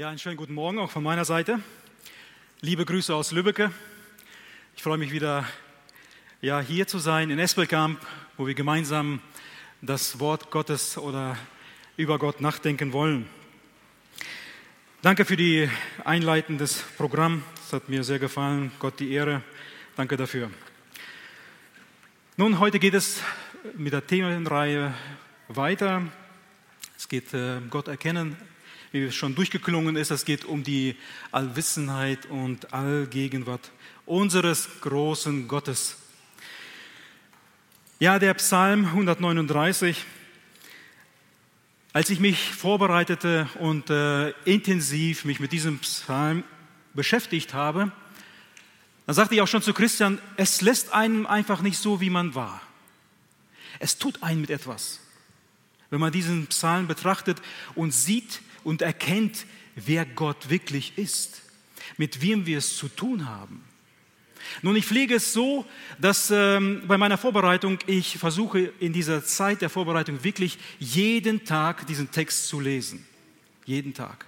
Ja, einen schönen guten Morgen auch von meiner Seite. Liebe Grüße aus Lübbecke. Ich freue mich wieder, ja, hier zu sein in Espelkamp, wo wir gemeinsam das Wort Gottes oder über Gott nachdenken wollen. Danke für die einleitendes Programm. Es hat mir sehr gefallen. Gott die Ehre. Danke dafür. Nun, heute geht es mit der Themenreihe weiter. Es geht äh, Gott erkennen, wie es schon durchgeklungen ist. Es geht um die Allwissenheit und Allgegenwart unseres großen Gottes. Ja, der Psalm 139. Als ich mich vorbereitete und äh, intensiv mich mit diesem Psalm beschäftigt habe, dann sagte ich auch schon zu Christian, es lässt einen einfach nicht so, wie man war. Es tut einen mit etwas. Wenn man diesen Psalm betrachtet und sieht und erkennt, wer Gott wirklich ist, mit wem wir es zu tun haben. Nun, ich pflege es so, dass ähm, bei meiner Vorbereitung ich versuche in dieser Zeit der Vorbereitung wirklich jeden Tag diesen Text zu lesen. Jeden Tag.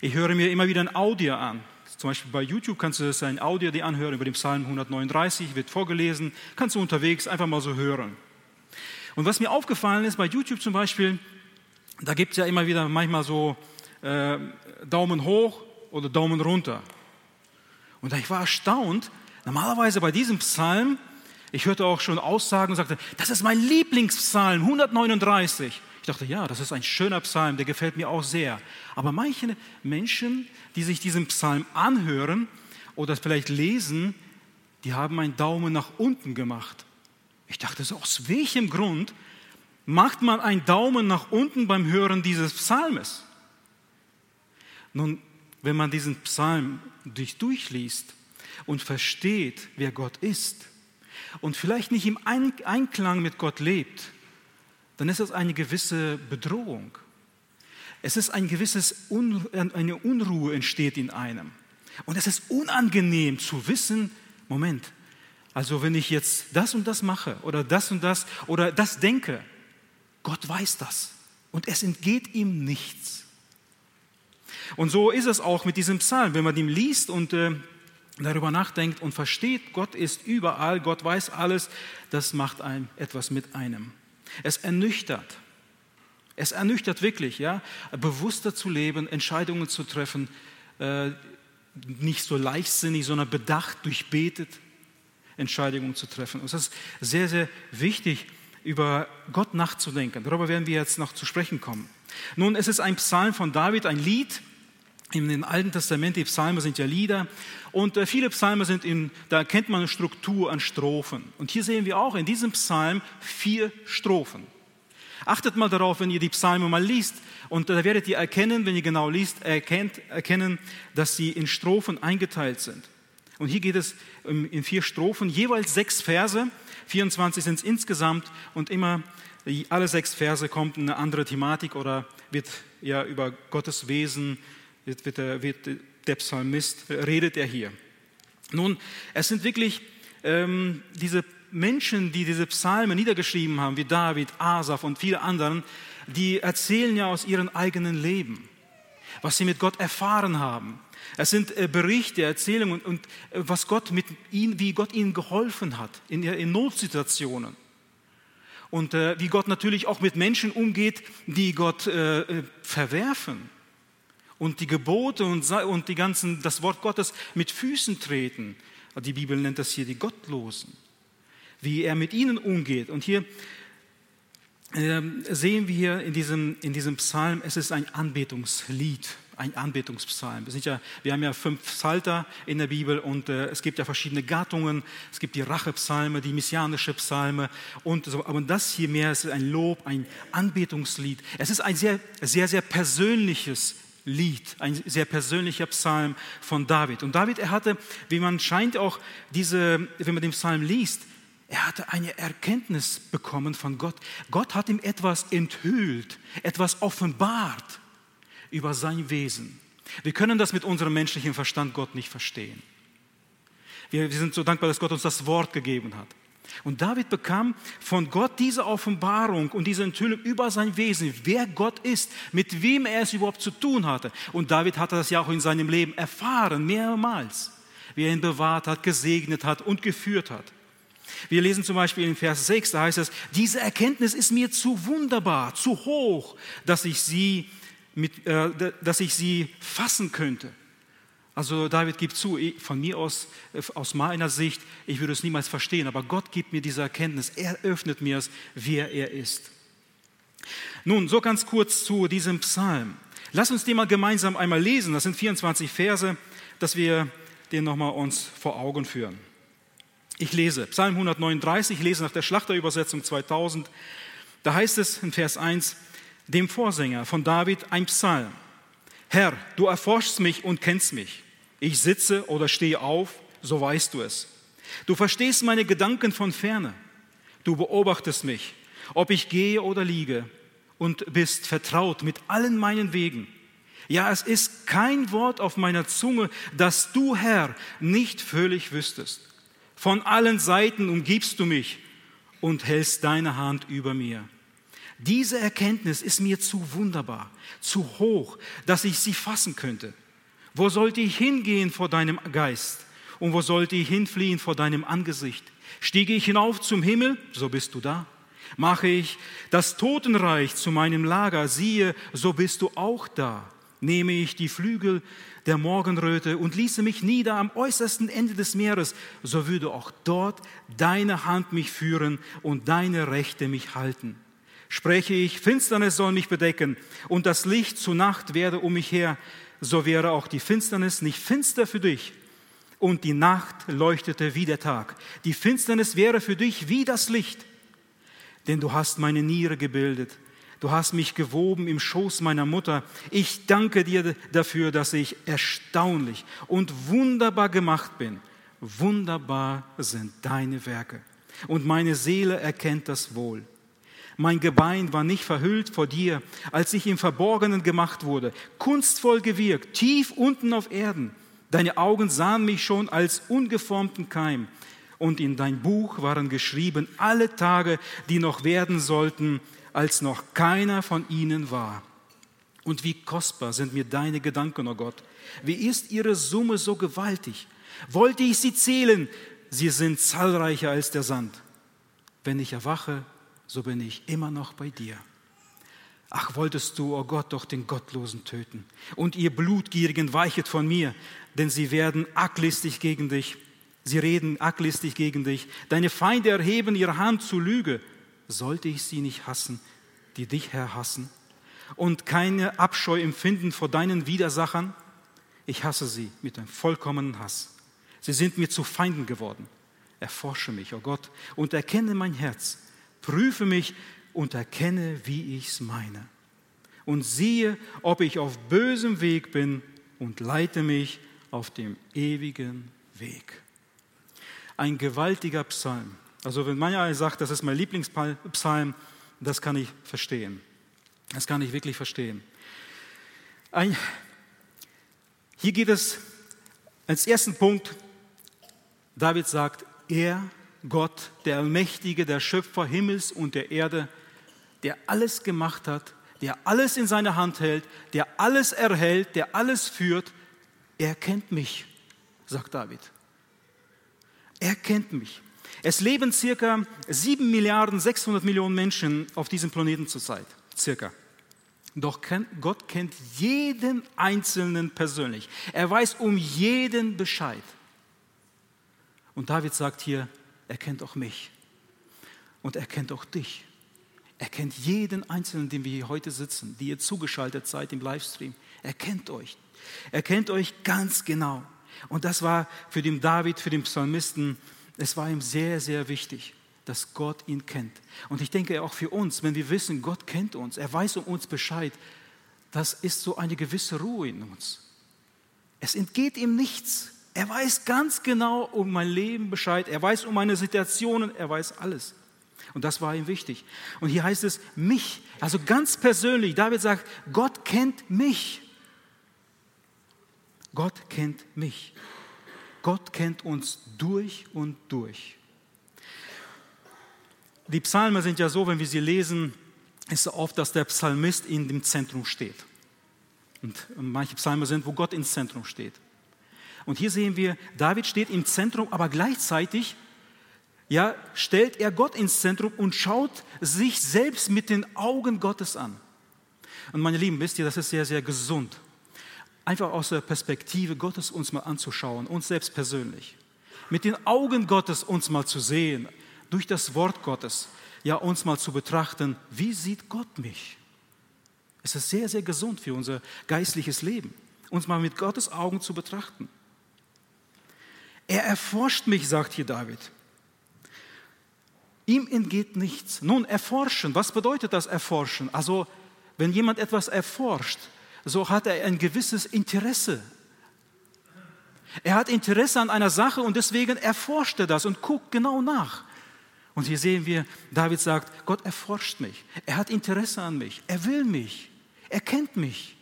Ich höre mir immer wieder ein Audio an. Zum Beispiel bei YouTube kannst du das ein Audio dir anhören über den Psalm 139, wird vorgelesen, kannst du unterwegs einfach mal so hören. Und was mir aufgefallen ist bei YouTube zum Beispiel, da gibt es ja immer wieder manchmal so äh, Daumen hoch oder Daumen runter. Und ich war erstaunt, normalerweise bei diesem Psalm, ich hörte auch schon Aussagen und sagte, das ist mein Lieblingspsalm, 139. Ich dachte, ja, das ist ein schöner Psalm, der gefällt mir auch sehr. Aber manche Menschen, die sich diesen Psalm anhören oder vielleicht lesen, die haben einen Daumen nach unten gemacht. Ich dachte so, aus welchem Grund macht man einen Daumen nach unten beim Hören dieses Psalmes? Nun, wenn man diesen Psalm durchliest und versteht, wer Gott ist und vielleicht nicht im Einklang mit Gott lebt, dann ist das eine gewisse Bedrohung. Es ist ein gewisses, eine Unruhe entsteht in einem. Und es ist unangenehm zu wissen, Moment, also wenn ich jetzt das und das mache oder das und das oder das denke, Gott weiß das und es entgeht ihm nichts. Und so ist es auch mit diesem Psalm, wenn man ihn liest und äh, darüber nachdenkt und versteht, Gott ist überall, Gott weiß alles, das macht einem etwas mit einem. Es ernüchtert. Es ernüchtert wirklich, ja, bewusster zu leben, Entscheidungen zu treffen, äh, nicht so leichtsinnig, sondern bedacht, durchbetet, Entscheidungen zu treffen. Und es ist sehr, sehr wichtig, über Gott nachzudenken. Darüber werden wir jetzt noch zu sprechen kommen. Nun, es ist ein Psalm von David, ein Lied. Im Alten Testament, die Psalme sind ja Lieder. Und äh, viele Psalme sind in, da kennt man eine Struktur an Strophen. Und hier sehen wir auch in diesem Psalm vier Strophen. Achtet mal darauf, wenn ihr die Psalme mal liest. Und da werdet ihr erkennen, wenn ihr genau liest, erkennt, erkennen, dass sie in Strophen eingeteilt sind. Und hier geht es in vier Strophen, jeweils sechs Verse, 24 sind es insgesamt und immer alle sechs Verse kommt eine andere Thematik oder wird ja über Gottes Wesen, wird, wird, der, wird der Psalmist, redet er hier. Nun, es sind wirklich ähm, diese Menschen, die diese Psalme niedergeschrieben haben, wie David, Asaf und viele anderen, die erzählen ja aus ihrem eigenen Leben, was sie mit Gott erfahren haben. Es sind äh, Berichte, Erzählungen und, äh, was Gott mit ihnen, wie Gott ihnen geholfen hat in, in Notsituationen. Und äh, wie Gott natürlich auch mit Menschen umgeht, die Gott äh, äh verwerfen und die Gebote und, und die ganzen, das Wort Gottes mit Füßen treten. Die Bibel nennt das hier die Gottlosen. Wie er mit ihnen umgeht. Und hier sehen wir hier in diesem, in diesem Psalm, es ist ein Anbetungslied ein Anbetungspsalm. Wir, ja, wir, haben ja fünf Psalter in der Bibel und äh, es gibt ja verschiedene Gattungen. Es gibt die Rachepsalme, die messianische Psalme und so. Aber das hier mehr ist ein Lob, ein Anbetungslied. Es ist ein sehr, sehr, sehr persönliches Lied, ein sehr persönlicher Psalm von David. Und David, er hatte, wie man scheint auch diese, wenn man den Psalm liest, er hatte eine Erkenntnis bekommen von Gott. Gott hat ihm etwas enthüllt, etwas offenbart über sein Wesen. Wir können das mit unserem menschlichen Verstand Gott nicht verstehen. Wir, wir sind so dankbar, dass Gott uns das Wort gegeben hat. Und David bekam von Gott diese Offenbarung und diese Enthüllung über sein Wesen, wer Gott ist, mit wem er es überhaupt zu tun hatte. Und David hatte das ja auch in seinem Leben erfahren, mehrmals, wie er ihn bewahrt hat, gesegnet hat und geführt hat. Wir lesen zum Beispiel in Vers 6, da heißt es, diese Erkenntnis ist mir zu wunderbar, zu hoch, dass ich sie, mit, äh, dass ich sie fassen könnte. Also David gibt zu, von mir aus, äh, aus meiner Sicht, ich würde es niemals verstehen, aber Gott gibt mir diese Erkenntnis. Er öffnet mir es, wer er ist. Nun, so ganz kurz zu diesem Psalm. Lass uns den mal gemeinsam einmal lesen. Das sind 24 Verse, dass wir den nochmal uns vor Augen führen. Ich lese Psalm 139, ich lese nach der Schlachterübersetzung 2000. Da heißt es in Vers 1, dem Vorsänger von David ein Psalm. Herr, du erforschst mich und kennst mich. Ich sitze oder stehe auf, so weißt du es. Du verstehst meine Gedanken von ferne. Du beobachtest mich, ob ich gehe oder liege, und bist vertraut mit allen meinen Wegen. Ja, es ist kein Wort auf meiner Zunge, das du, Herr, nicht völlig wüsstest. Von allen Seiten umgibst du mich und hältst deine Hand über mir. Diese Erkenntnis ist mir zu wunderbar, zu hoch, dass ich sie fassen könnte. Wo sollte ich hingehen vor deinem Geist? Und wo sollte ich hinfliehen vor deinem Angesicht? Stiege ich hinauf zum Himmel, so bist du da. Mache ich das Totenreich zu meinem Lager, siehe, so bist du auch da. Nehme ich die Flügel der Morgenröte und ließe mich nieder am äußersten Ende des Meeres, so würde auch dort deine Hand mich führen und deine Rechte mich halten. Spreche ich, Finsternis soll mich bedecken und das Licht zu Nacht werde um mich her, so wäre auch die Finsternis nicht finster für dich und die Nacht leuchtete wie der Tag. Die Finsternis wäre für dich wie das Licht, denn du hast meine Niere gebildet. Du hast mich gewoben im Schoß meiner Mutter. Ich danke dir dafür, dass ich erstaunlich und wunderbar gemacht bin. Wunderbar sind deine Werke. Und meine Seele erkennt das wohl. Mein Gebein war nicht verhüllt vor dir, als ich im Verborgenen gemacht wurde, kunstvoll gewirkt, tief unten auf Erden. Deine Augen sahen mich schon als ungeformten Keim. Und in dein Buch waren geschrieben alle Tage, die noch werden sollten, als noch keiner von ihnen war. Und wie kostbar sind mir deine Gedanken, o oh Gott. Wie ist ihre Summe so gewaltig? Wollte ich sie zählen, sie sind zahlreicher als der Sand. Wenn ich erwache, so bin ich immer noch bei dir. Ach, wolltest du, o oh Gott, doch den Gottlosen töten und ihr Blutgierigen weichet von mir, denn sie werden arglistig gegen dich. Sie reden arglistig gegen dich. Deine Feinde erheben ihre Hand zu Lüge. Sollte ich sie nicht hassen, die dich, Herr, hassen? Und keine Abscheu empfinden vor deinen Widersachern? Ich hasse sie mit einem vollkommenen Hass. Sie sind mir zu Feinden geworden. Erforsche mich, o oh Gott, und erkenne mein Herz prüfe mich und erkenne, wie ich's meine. Und siehe, ob ich auf bösem Weg bin und leite mich auf dem ewigen Weg. Ein gewaltiger Psalm. Also wenn mancher sagt, das ist mein Lieblingspsalm, das kann ich verstehen. Das kann ich wirklich verstehen. Ein, hier geht es als ersten Punkt, David sagt, er Gott, der Allmächtige, der Schöpfer Himmels und der Erde, der alles gemacht hat, der alles in seiner Hand hält, der alles erhält, der alles führt, er kennt mich, sagt David. Er kennt mich. Es leben circa 7 Milliarden 600 Millionen Menschen auf diesem Planeten zurzeit, circa. Doch Gott kennt jeden Einzelnen persönlich. Er weiß um jeden Bescheid. Und David sagt hier, er kennt auch mich. Und er kennt auch dich. Er kennt jeden Einzelnen, den wir hier heute sitzen, die ihr zugeschaltet seid im Livestream. Er kennt euch. Er kennt euch ganz genau. Und das war für den David, für den Psalmisten, es war ihm sehr, sehr wichtig, dass Gott ihn kennt. Und ich denke auch für uns, wenn wir wissen, Gott kennt uns, er weiß um uns Bescheid, das ist so eine gewisse Ruhe in uns. Es entgeht ihm nichts. Er weiß ganz genau um mein Leben Bescheid. Er weiß um meine Situationen. Er weiß alles. Und das war ihm wichtig. Und hier heißt es mich, also ganz persönlich. David sagt, Gott kennt mich. Gott kennt mich. Gott kennt uns durch und durch. die Psalmen sind ja so, wenn wir sie lesen, ist oft, dass der Psalmist in dem Zentrum steht. Und manche Psalmen sind, wo Gott ins Zentrum steht. Und hier sehen wir, David steht im Zentrum, aber gleichzeitig ja, stellt er Gott ins Zentrum und schaut sich selbst mit den Augen Gottes an. Und meine Lieben, wisst ihr, das ist sehr, sehr gesund. Einfach aus der Perspektive Gottes uns mal anzuschauen, uns selbst persönlich. Mit den Augen Gottes uns mal zu sehen, durch das Wort Gottes, ja, uns mal zu betrachten, wie sieht Gott mich? Es ist sehr, sehr gesund für unser geistliches Leben, uns mal mit Gottes Augen zu betrachten. Er erforscht mich, sagt hier David. Ihm entgeht nichts. Nun, erforschen, was bedeutet das erforschen? Also, wenn jemand etwas erforscht, so hat er ein gewisses Interesse. Er hat Interesse an einer Sache und deswegen erforscht er das und guckt genau nach. Und hier sehen wir, David sagt, Gott erforscht mich. Er hat Interesse an mich. Er will mich. Er kennt mich.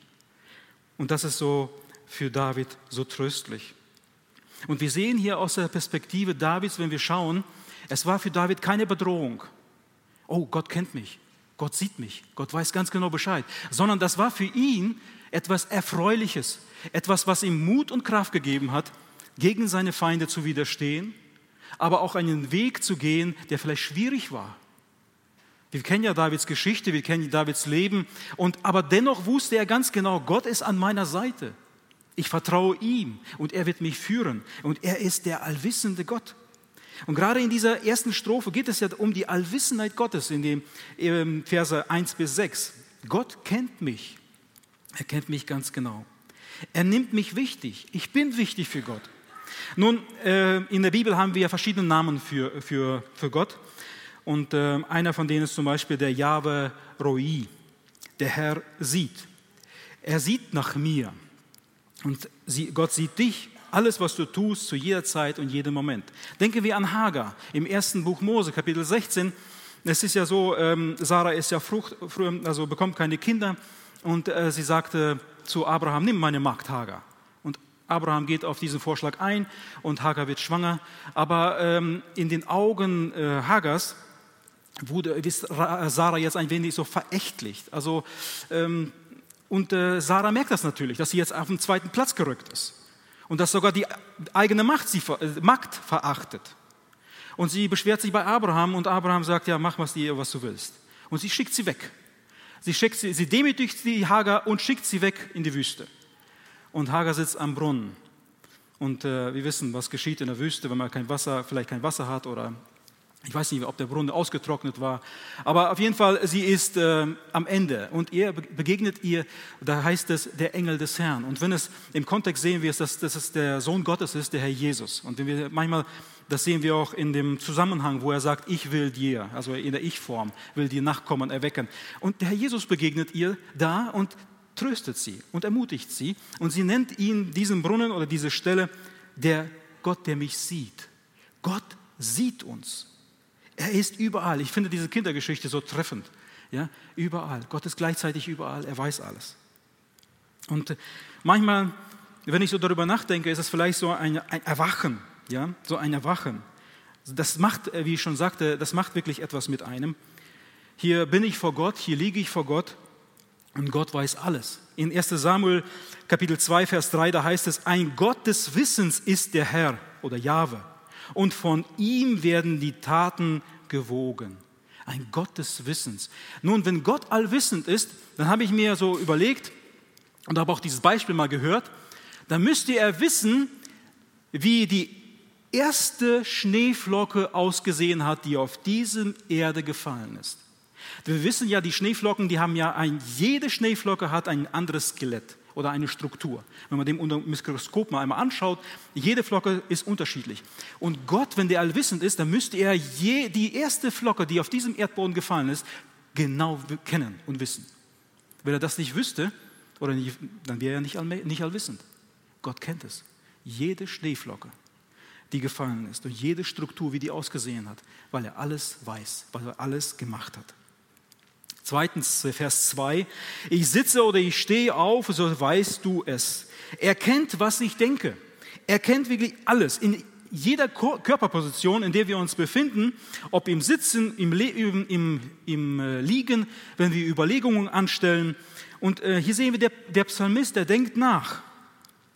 Und das ist so für David so tröstlich. Und wir sehen hier aus der Perspektive Davids, wenn wir schauen, es war für David keine Bedrohung. Oh, Gott kennt mich. Gott sieht mich. Gott weiß ganz genau Bescheid. Sondern das war für ihn etwas Erfreuliches. Etwas, was ihm Mut und Kraft gegeben hat, gegen seine Feinde zu widerstehen, aber auch einen Weg zu gehen, der vielleicht schwierig war. Wir kennen ja Davids Geschichte, wir kennen Davids Leben, und, aber dennoch wusste er ganz genau, Gott ist an meiner Seite. Ich vertraue ihm und er wird mich führen. Und er ist der allwissende Gott. Und gerade in dieser ersten Strophe geht es ja um die Allwissenheit Gottes in den ähm, Verse 1 bis 6. Gott kennt mich. Er kennt mich ganz genau. Er nimmt mich wichtig. Ich bin wichtig für Gott. Nun, äh, in der Bibel haben wir verschiedene Namen für, für, für Gott. Und äh, einer von denen ist zum Beispiel der Jahwe Roi. Der Herr sieht. Er sieht nach mir. Und Gott sieht dich alles, was du tust, zu jeder Zeit und jedem Moment. Denken wir an Hagar im ersten Buch Mose, Kapitel 16. Es ist ja so, ähm, Sarah ist ja frucht, also bekommt keine Kinder und äh, sie sagte zu Abraham, nimm meine Magd Hagar. Und Abraham geht auf diesen Vorschlag ein und Hagar wird schwanger. Aber ähm, in den Augen äh, Hagars wurde ist Sarah jetzt ein wenig so verächtlich. Also, ähm, und äh, Sarah merkt das natürlich, dass sie jetzt auf den zweiten Platz gerückt ist und dass sogar die eigene Macht sie äh, Magd verachtet. Und sie beschwert sich bei Abraham und Abraham sagt, ja, mach was, die, was du willst. Und sie schickt sie weg. Sie, schickt sie, sie demütigt die Hagar und schickt sie weg in die Wüste. Und Hagar sitzt am Brunnen. Und äh, wir wissen, was geschieht in der Wüste, wenn man kein Wasser, vielleicht kein Wasser hat oder ich weiß nicht, ob der Brunnen ausgetrocknet war, aber auf jeden Fall, sie ist äh, am Ende und er begegnet ihr, da heißt es, der Engel des Herrn. Und wenn es im Kontext sehen wir, dass, dass es der Sohn Gottes ist, der Herr Jesus. Und wenn wir manchmal, das sehen wir auch in dem Zusammenhang, wo er sagt, ich will dir, also in der Ich-Form, will dir Nachkommen erwecken. Und der Herr Jesus begegnet ihr da und tröstet sie und ermutigt sie. Und sie nennt ihn, diesen Brunnen oder diese Stelle, der Gott, der mich sieht. Gott sieht uns. Er ist überall. Ich finde diese Kindergeschichte so treffend. Ja, überall. Gott ist gleichzeitig überall. Er weiß alles. Und äh, manchmal, wenn ich so darüber nachdenke, ist es vielleicht so ein, Erwachen. Ja, so ein Erwachen. Das macht, äh, wie ich schon sagte, das macht wirklich etwas mit einem. Hier bin ich vor Gott, hier liege ich vor Gott und Gott weiß alles. In 1 Samuel Kapitel 2, Vers 3, da heißt es, ein Gott des Wissens ist der Herr oder Jahwe und von ihm werden die Taten gewogen. Ein Gott des Wissens. Nun, wenn Gott allwissend ist, dann habe ich mir so überlegt und habe auch dieses Beispiel mal gehört, dann müsste er wissen, wie die erste Schneeflocke ausgesehen hat, die auf diesem Erde gefallen ist. Wir wissen ja, die Schneeflocken, die haben ja ein, jede Schneeflocke hat ein anderes Skelett oder eine Struktur. Wenn man dem unter dem Mikroskop mal einmal anschaut, jede Flocke ist unterschiedlich. Und Gott, wenn der allwissend ist, dann müsste er je, die erste Flocke, die auf diesem Erdboden gefallen ist, genau kennen und wissen. Wenn er das nicht wüsste, oder nicht, dann wäre er nicht, all, nicht allwissend. Gott kennt es. Jede Schneeflocke, die gefallen ist und jede Struktur, wie die ausgesehen hat, weil er alles weiß, weil er alles gemacht hat. Zweitens, Vers 2. Ich sitze oder ich stehe auf, so weißt du es. Er kennt, was ich denke. Er kennt wirklich alles. In jeder Körperposition, in der wir uns befinden, ob im Sitzen, im, im, im, im äh, Liegen, wenn wir Überlegungen anstellen. Und äh, hier sehen wir, der, der Psalmist, der denkt nach.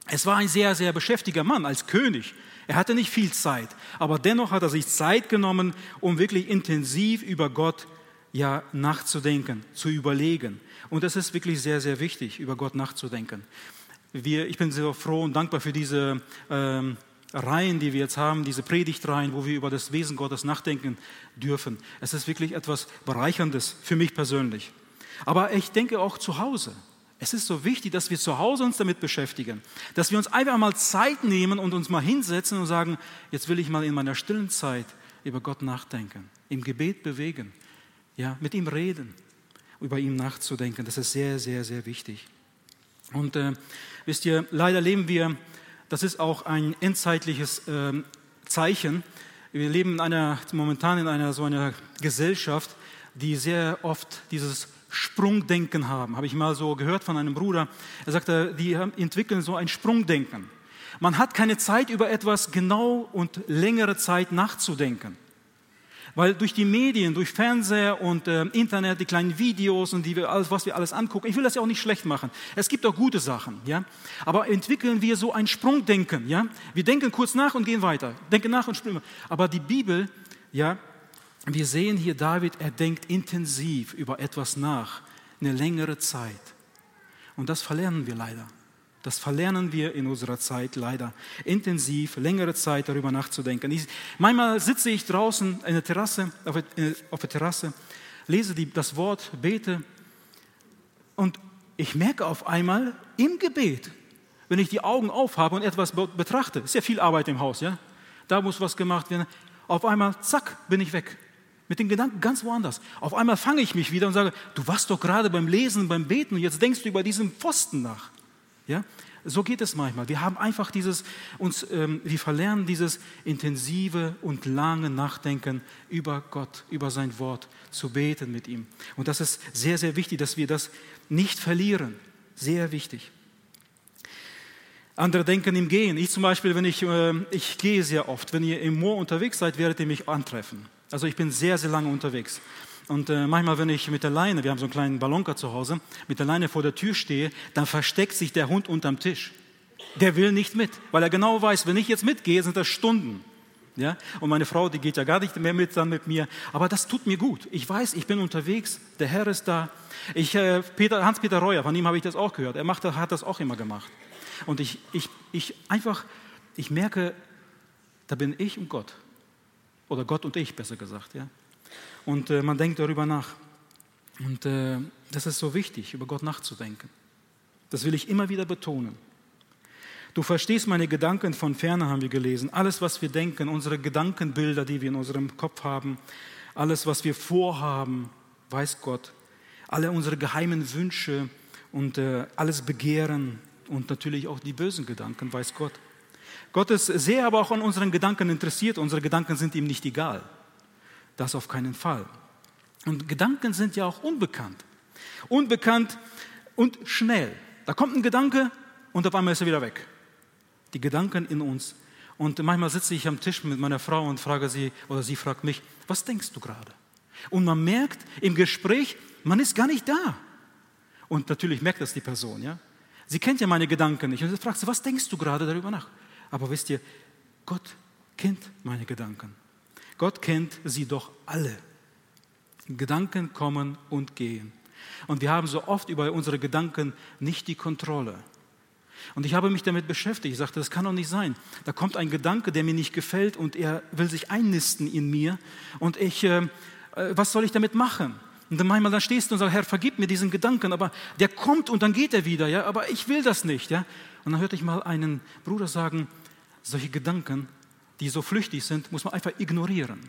Es war ein sehr, sehr beschäftiger Mann als König. Er hatte nicht viel Zeit, aber dennoch hat er sich Zeit genommen, um wirklich intensiv über Gott ja, nachzudenken, zu überlegen. Und das ist wirklich sehr, sehr wichtig, über Gott nachzudenken. Wir, ich bin sehr froh und dankbar für diese ähm, Reihen, die wir jetzt haben, diese Predigtreihen, wo wir über das Wesen Gottes nachdenken dürfen. Es ist wirklich etwas Bereicherndes für mich persönlich. Aber ich denke auch zu Hause. Es ist so wichtig, dass wir zu Hause uns damit beschäftigen, dass wir uns einfach mal Zeit nehmen und uns mal hinsetzen und sagen, jetzt will ich mal in meiner stillen Zeit über Gott nachdenken, im Gebet bewegen, ja, mit ihm reden, über ihn nachzudenken. Das ist sehr, sehr, sehr wichtig. Und äh, wisst ihr, leider leben wir, das ist auch ein endzeitliches äh, Zeichen. Wir leben in einer, momentan in einer so einer Gesellschaft, die sehr oft dieses Sprungdenken haben. Habe ich mal so gehört von einem Bruder. Er sagte, die entwickeln so ein Sprungdenken. Man hat keine Zeit, über etwas genau und längere Zeit nachzudenken. Weil durch die Medien, durch Fernseher und äh, Internet, die kleinen Videos und die wir alles, was wir alles angucken, ich will das ja auch nicht schlecht machen. Es gibt auch gute Sachen, ja. Aber entwickeln wir so ein Sprungdenken, ja. Wir denken kurz nach und gehen weiter. Denken nach und springen. Aber die Bibel, ja, wir sehen hier David, er denkt intensiv über etwas nach, eine längere Zeit. Und das verlernen wir leider. Das verlernen wir in unserer Zeit leider. Intensiv, längere Zeit darüber nachzudenken. Ich, manchmal sitze ich draußen in der Terrasse, auf der, auf der Terrasse, lese die, das Wort, bete und ich merke auf einmal im Gebet, wenn ich die Augen aufhabe und etwas betrachte, ist ja viel Arbeit im Haus, ja? Da muss was gemacht werden. Auf einmal, zack, bin ich weg. Mit den Gedanken ganz woanders. Auf einmal fange ich mich wieder und sage, du warst doch gerade beim Lesen, beim Beten und jetzt denkst du über diesen Pfosten nach. Ja? So geht es manchmal. Wir haben einfach dieses, uns, ähm, wir verlernen dieses intensive und lange Nachdenken über Gott, über sein Wort, zu beten mit ihm. Und das ist sehr, sehr wichtig, dass wir das nicht verlieren. Sehr wichtig. Andere denken im Gehen. Ich zum Beispiel, wenn ich, äh, ich gehe sehr oft. Wenn ihr im Moor unterwegs seid, werdet ihr mich antreffen. Also ich bin sehr, sehr lange unterwegs. Und äh, manchmal, wenn ich mit der Leine, wir haben so einen kleinen Ballonker zu Hause, mit der Leine vor der Tür stehe, dann versteckt sich der Hund unterm Tisch. Der will nicht mit, weil er genau weiß, wenn ich jetzt mitgehe, sind das Stunden. Ja? Und meine Frau, die geht ja gar nicht mehr mit dann mit mir. Aber das tut mir gut. Ich weiß, ich bin unterwegs, der Herr ist da. Ich, äh, Peter, Hans-Peter Reuer, von ihm habe ich das auch gehört. Er macht, hat das auch immer gemacht. Und ich, ich, ich einfach, ich merke, da bin ich und Gott. Oder Gott und ich, besser gesagt. Ja? Und äh, man denkt darüber nach. Und äh, das ist so wichtig, über Gott nachzudenken. Das will ich immer wieder betonen. Du verstehst meine Gedanken von ferne, haben wir gelesen. Alles, was wir denken, unsere Gedankenbilder, die wir in unserem Kopf haben, alles, was wir vorhaben, weiß Gott. Alle unsere geheimen Wünsche und äh, alles Begehren und natürlich auch die bösen Gedanken, weiß Gott. Gott ist sehr aber auch an unseren Gedanken interessiert. Unsere Gedanken sind ihm nicht egal. Das auf keinen Fall. Und Gedanken sind ja auch unbekannt. Unbekannt und schnell. Da kommt ein Gedanke und auf einmal ist er wieder weg. Die Gedanken in uns. Und manchmal sitze ich am Tisch mit meiner Frau und frage sie, oder sie fragt mich, was denkst du gerade? Und man merkt im Gespräch, man ist gar nicht da. Und natürlich merkt das die Person, ja. Sie kennt ja meine Gedanken nicht. Und sie fragt sie, was denkst du gerade darüber nach? Aber wisst ihr, Gott kennt meine Gedanken. Gott kennt sie doch alle. Gedanken kommen und gehen. Und wir haben so oft über unsere Gedanken nicht die Kontrolle. Und ich habe mich damit beschäftigt. Ich sagte, das kann doch nicht sein. Da kommt ein Gedanke, der mir nicht gefällt und er will sich einnisten in mir. Und ich, äh, äh was soll ich damit machen? Und dann manchmal dann stehst du und sagst, Herr, vergib mir diesen Gedanken, aber der kommt und dann geht er wieder, ja, aber ich will das nicht, ja. Und dann hörte ich mal einen Bruder sagen, solche Gedanken die so flüchtig sind, muss man einfach ignorieren.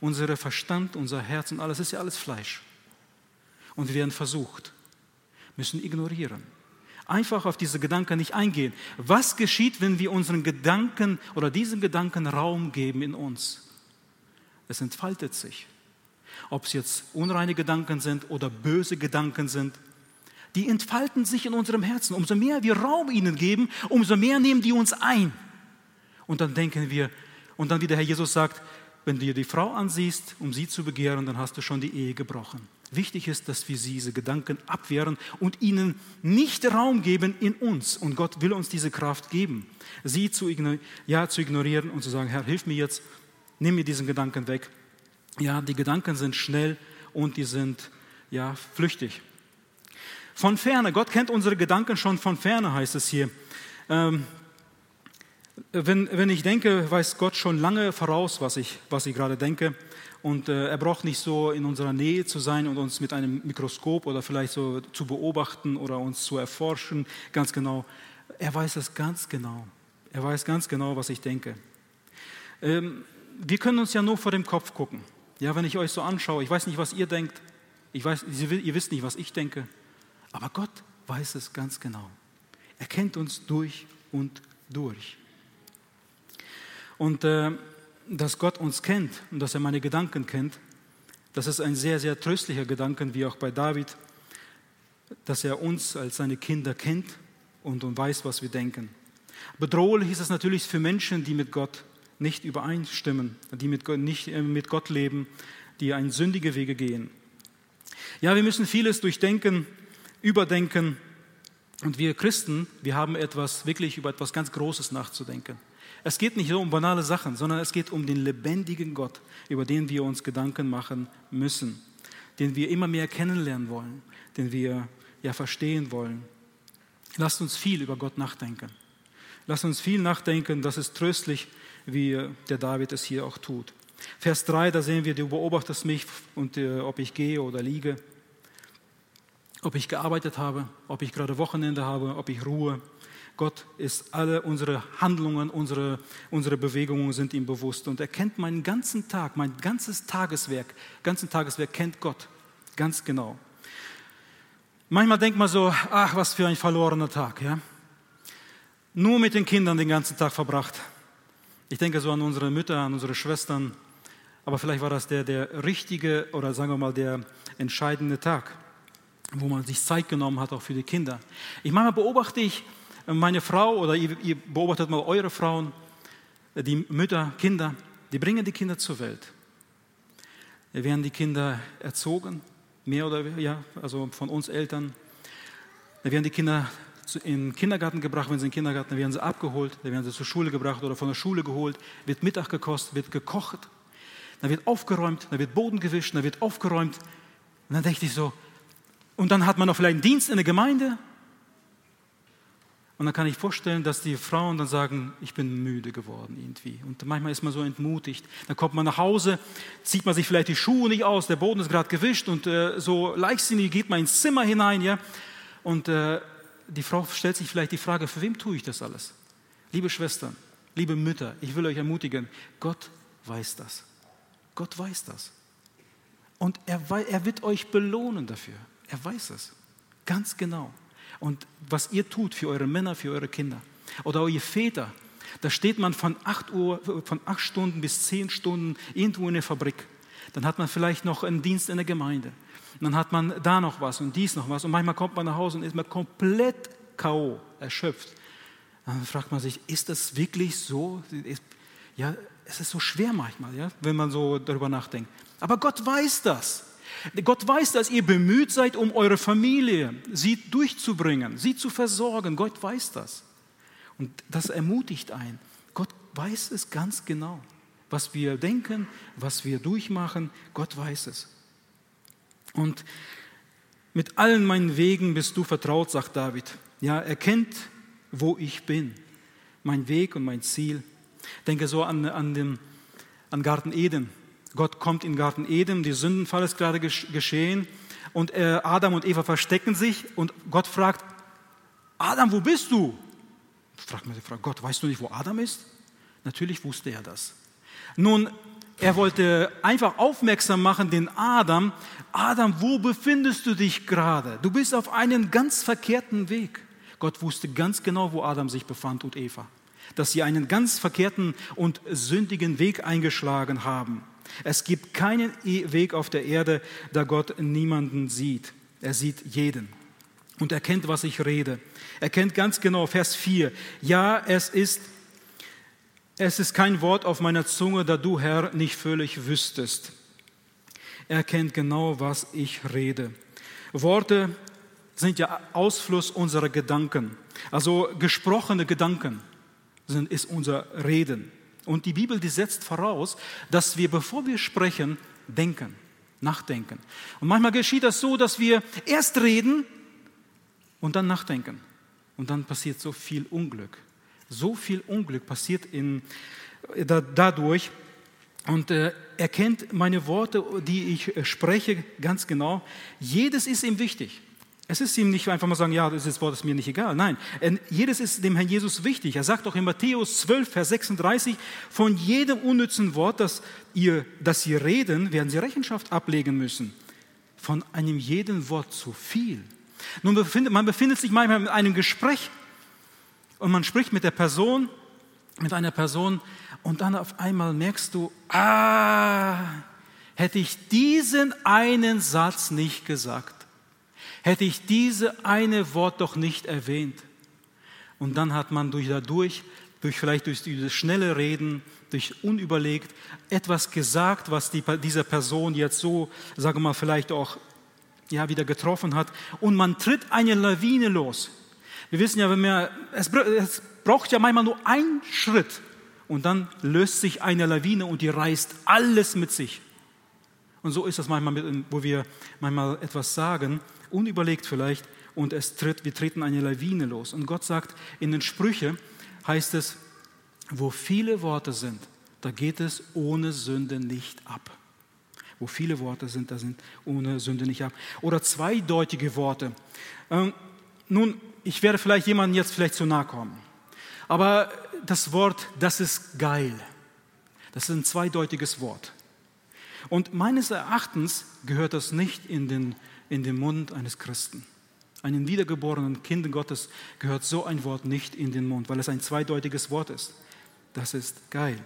Unser Verstand, unser Herz und alles ist ja alles Fleisch. Und wir werden versucht, müssen ignorieren. Einfach auf diese Gedanken nicht eingehen. Was geschieht, wenn wir unseren Gedanken oder diesen Gedanken Raum geben in uns? Es entfaltet sich. Ob es jetzt unreine Gedanken sind oder böse Gedanken sind, die entfalten sich in unserem Herzen. Umso mehr wir Raum ihnen geben, umso mehr nehmen die uns ein. Und dann denken wir, und dann wie der Herr Jesus sagt, wenn du dir die Frau ansiehst, um sie zu begehren, dann hast du schon die Ehe gebrochen. Wichtig ist, dass wir diese Gedanken abwehren und ihnen nicht Raum geben in uns. Und Gott will uns diese Kraft geben, sie zu, ja, zu ignorieren und zu sagen, Herr, hilf mir jetzt, nimm mir diesen Gedanken weg. Ja, die Gedanken sind schnell und die sind ja flüchtig. Von ferne, Gott kennt unsere Gedanken schon von ferne, heißt es hier. Ähm, wenn, wenn ich denke, weiß Gott schon lange voraus, was ich, was ich gerade denke. Und äh, er braucht nicht so in unserer Nähe zu sein und uns mit einem Mikroskop oder vielleicht so zu beobachten oder uns zu erforschen, ganz genau. Er weiß es ganz genau. Er weiß ganz genau, was ich denke. Ähm, wir können uns ja nur vor dem Kopf gucken. Ja, wenn ich euch so anschaue, ich weiß nicht, was ihr denkt. Ich weiß, ihr wisst nicht, was ich denke. Aber Gott weiß es ganz genau. Er kennt uns durch und durch. Und äh, dass Gott uns kennt und dass er meine Gedanken kennt, das ist ein sehr, sehr tröstlicher Gedanke, wie auch bei David, dass er uns als seine Kinder kennt und, und weiß, was wir denken. Bedrohlich ist es natürlich für Menschen, die mit Gott nicht übereinstimmen, die mit nicht äh, mit Gott leben, die einen sündige Wege gehen. Ja, wir müssen vieles durchdenken, überdenken. Und wir Christen, wir haben etwas, wirklich über etwas ganz Großes nachzudenken. Es geht nicht nur um banale Sachen, sondern es geht um den lebendigen Gott, über den wir uns Gedanken machen müssen, den wir immer mehr kennenlernen wollen, den wir ja verstehen wollen. Lasst uns viel über Gott nachdenken. Lasst uns viel nachdenken, das ist tröstlich, wie der David es hier auch tut. Vers 3, da sehen wir, du beobachtest mich und äh, ob ich gehe oder liege, ob ich gearbeitet habe, ob ich gerade Wochenende habe, ob ich ruhe. Gott ist alle unsere Handlungen, unsere, unsere Bewegungen sind ihm bewusst und er kennt meinen ganzen Tag, mein ganzes Tageswerk, ganzen Tageswerk kennt Gott ganz genau. Manchmal denkt man so, ach, was für ein verlorener Tag, ja? Nur mit den Kindern den ganzen Tag verbracht. Ich denke so an unsere Mütter, an unsere Schwestern, aber vielleicht war das der, der richtige oder sagen wir mal der entscheidende Tag, wo man sich Zeit genommen hat, auch für die Kinder. Ich manchmal beobachte ich, meine Frau oder ihr, ihr beobachtet mal eure Frauen, die Mütter, Kinder, die bringen die Kinder zur Welt. Da werden die Kinder erzogen, mehr oder ja, also von uns Eltern. Da werden die Kinder in den Kindergarten gebracht, wenn sie in den Kindergarten, dann werden sie abgeholt, dann werden sie zur Schule gebracht oder von der Schule geholt, wird Mittag gekostet, wird gekocht, dann wird aufgeräumt, dann wird Boden gewischt, dann wird aufgeräumt. Und dann denke ich so, und dann hat man noch vielleicht einen Dienst in der Gemeinde und dann kann ich vorstellen, dass die Frauen dann sagen, ich bin müde geworden irgendwie. Und manchmal ist man so entmutigt. Dann kommt man nach Hause, zieht man sich vielleicht die Schuhe nicht aus, der Boden ist gerade gewischt und äh, so leichtsinnig geht man ins Zimmer hinein. Ja? Und äh, die Frau stellt sich vielleicht die Frage, für wem tue ich das alles? Liebe Schwestern, liebe Mütter, ich will euch ermutigen, Gott weiß das. Gott weiß das. Und er, er wird euch belohnen dafür. Er weiß es. Ganz genau. Und was ihr tut für eure Männer, für eure Kinder oder eure Väter, da steht man von acht, Uhr, von acht Stunden bis zehn Stunden irgendwo in der Fabrik. Dann hat man vielleicht noch einen Dienst in der Gemeinde. Dann hat man da noch was und dies noch was. Und manchmal kommt man nach Hause und ist man komplett K.O., erschöpft. Dann fragt man sich, ist das wirklich so? Ja, es ist so schwer manchmal, ja, wenn man so darüber nachdenkt. Aber Gott weiß das. Gott weiß, dass ihr bemüht seid, um eure Familie, sie durchzubringen, sie zu versorgen. Gott weiß das. Und das ermutigt einen. Gott weiß es ganz genau. Was wir denken, was wir durchmachen, Gott weiß es. Und mit allen meinen Wegen bist du vertraut, sagt David. Ja, er kennt, wo ich bin, mein Weg und mein Ziel. Denke so an, an, den, an Garten Eden. Gott kommt in Garten Eden, die Sündenfall ist gerade geschehen und äh, Adam und Eva verstecken sich und Gott fragt, Adam, wo bist du? Fragt man die Frau, Gott, weißt du nicht, wo Adam ist? Natürlich wusste er das. Nun, er wollte einfach aufmerksam machen, den Adam, Adam, wo befindest du dich gerade? Du bist auf einem ganz verkehrten Weg. Gott wusste ganz genau, wo Adam sich befand und Eva, dass sie einen ganz verkehrten und sündigen Weg eingeschlagen haben. Es gibt keinen Weg auf der Erde, da Gott niemanden sieht. Er sieht jeden und er kennt, was ich rede. Er kennt ganz genau Vers 4. Ja, es ist Es ist kein Wort auf meiner Zunge, da du, Herr, nicht völlig wüsstest. Er kennt genau, was ich rede. Worte sind ja Ausfluss unserer Gedanken. Also gesprochene Gedanken sind, ist unser Reden. Und die Bibel, die setzt voraus, dass wir, bevor wir sprechen, denken, nachdenken. Und manchmal geschieht das so, dass wir erst reden und dann nachdenken. Und dann passiert so viel Unglück. So viel Unglück passiert in, da, dadurch. Und äh, er kennt meine Worte, die ich äh, spreche, ganz genau. Jedes ist ihm wichtig. Es ist ihm nicht einfach mal sagen, ja, das Wort ist mir nicht egal. Nein, jedes ist dem Herrn Jesus wichtig. Er sagt auch in Matthäus 12, Vers 36, von jedem unnützen Wort, das ihr, das sie reden, werden sie Rechenschaft ablegen müssen. Von einem jeden Wort zu viel. Nun, befindet, man befindet sich manchmal in einem Gespräch und man spricht mit der Person, mit einer Person und dann auf einmal merkst du, ah, hätte ich diesen einen Satz nicht gesagt hätte ich diese eine Wort doch nicht erwähnt. Und dann hat man durch dadurch, durch vielleicht durch dieses schnelle Reden, durch unüberlegt etwas gesagt, was die, dieser Person jetzt so, sagen wir mal, vielleicht auch ja, wieder getroffen hat. Und man tritt eine Lawine los. Wir wissen ja, wenn wir, es, es braucht ja manchmal nur einen Schritt und dann löst sich eine Lawine und die reißt alles mit sich. Und so ist das manchmal, wo wir manchmal etwas sagen unüberlegt vielleicht, und es tritt, wir treten eine Lawine los. Und Gott sagt, in den Sprüche heißt es, wo viele Worte sind, da geht es ohne Sünde nicht ab. Wo viele Worte sind, da sind ohne Sünde nicht ab. Oder zweideutige Worte. Ähm, nun, ich werde vielleicht jemandem jetzt vielleicht zu nahe kommen. Aber das Wort, das ist geil. Das ist ein zweideutiges Wort. Und meines Erachtens gehört das nicht in den in den Mund eines Christen. Einem wiedergeborenen Kind Gottes gehört so ein Wort nicht in den Mund, weil es ein zweideutiges Wort ist. Das ist geil.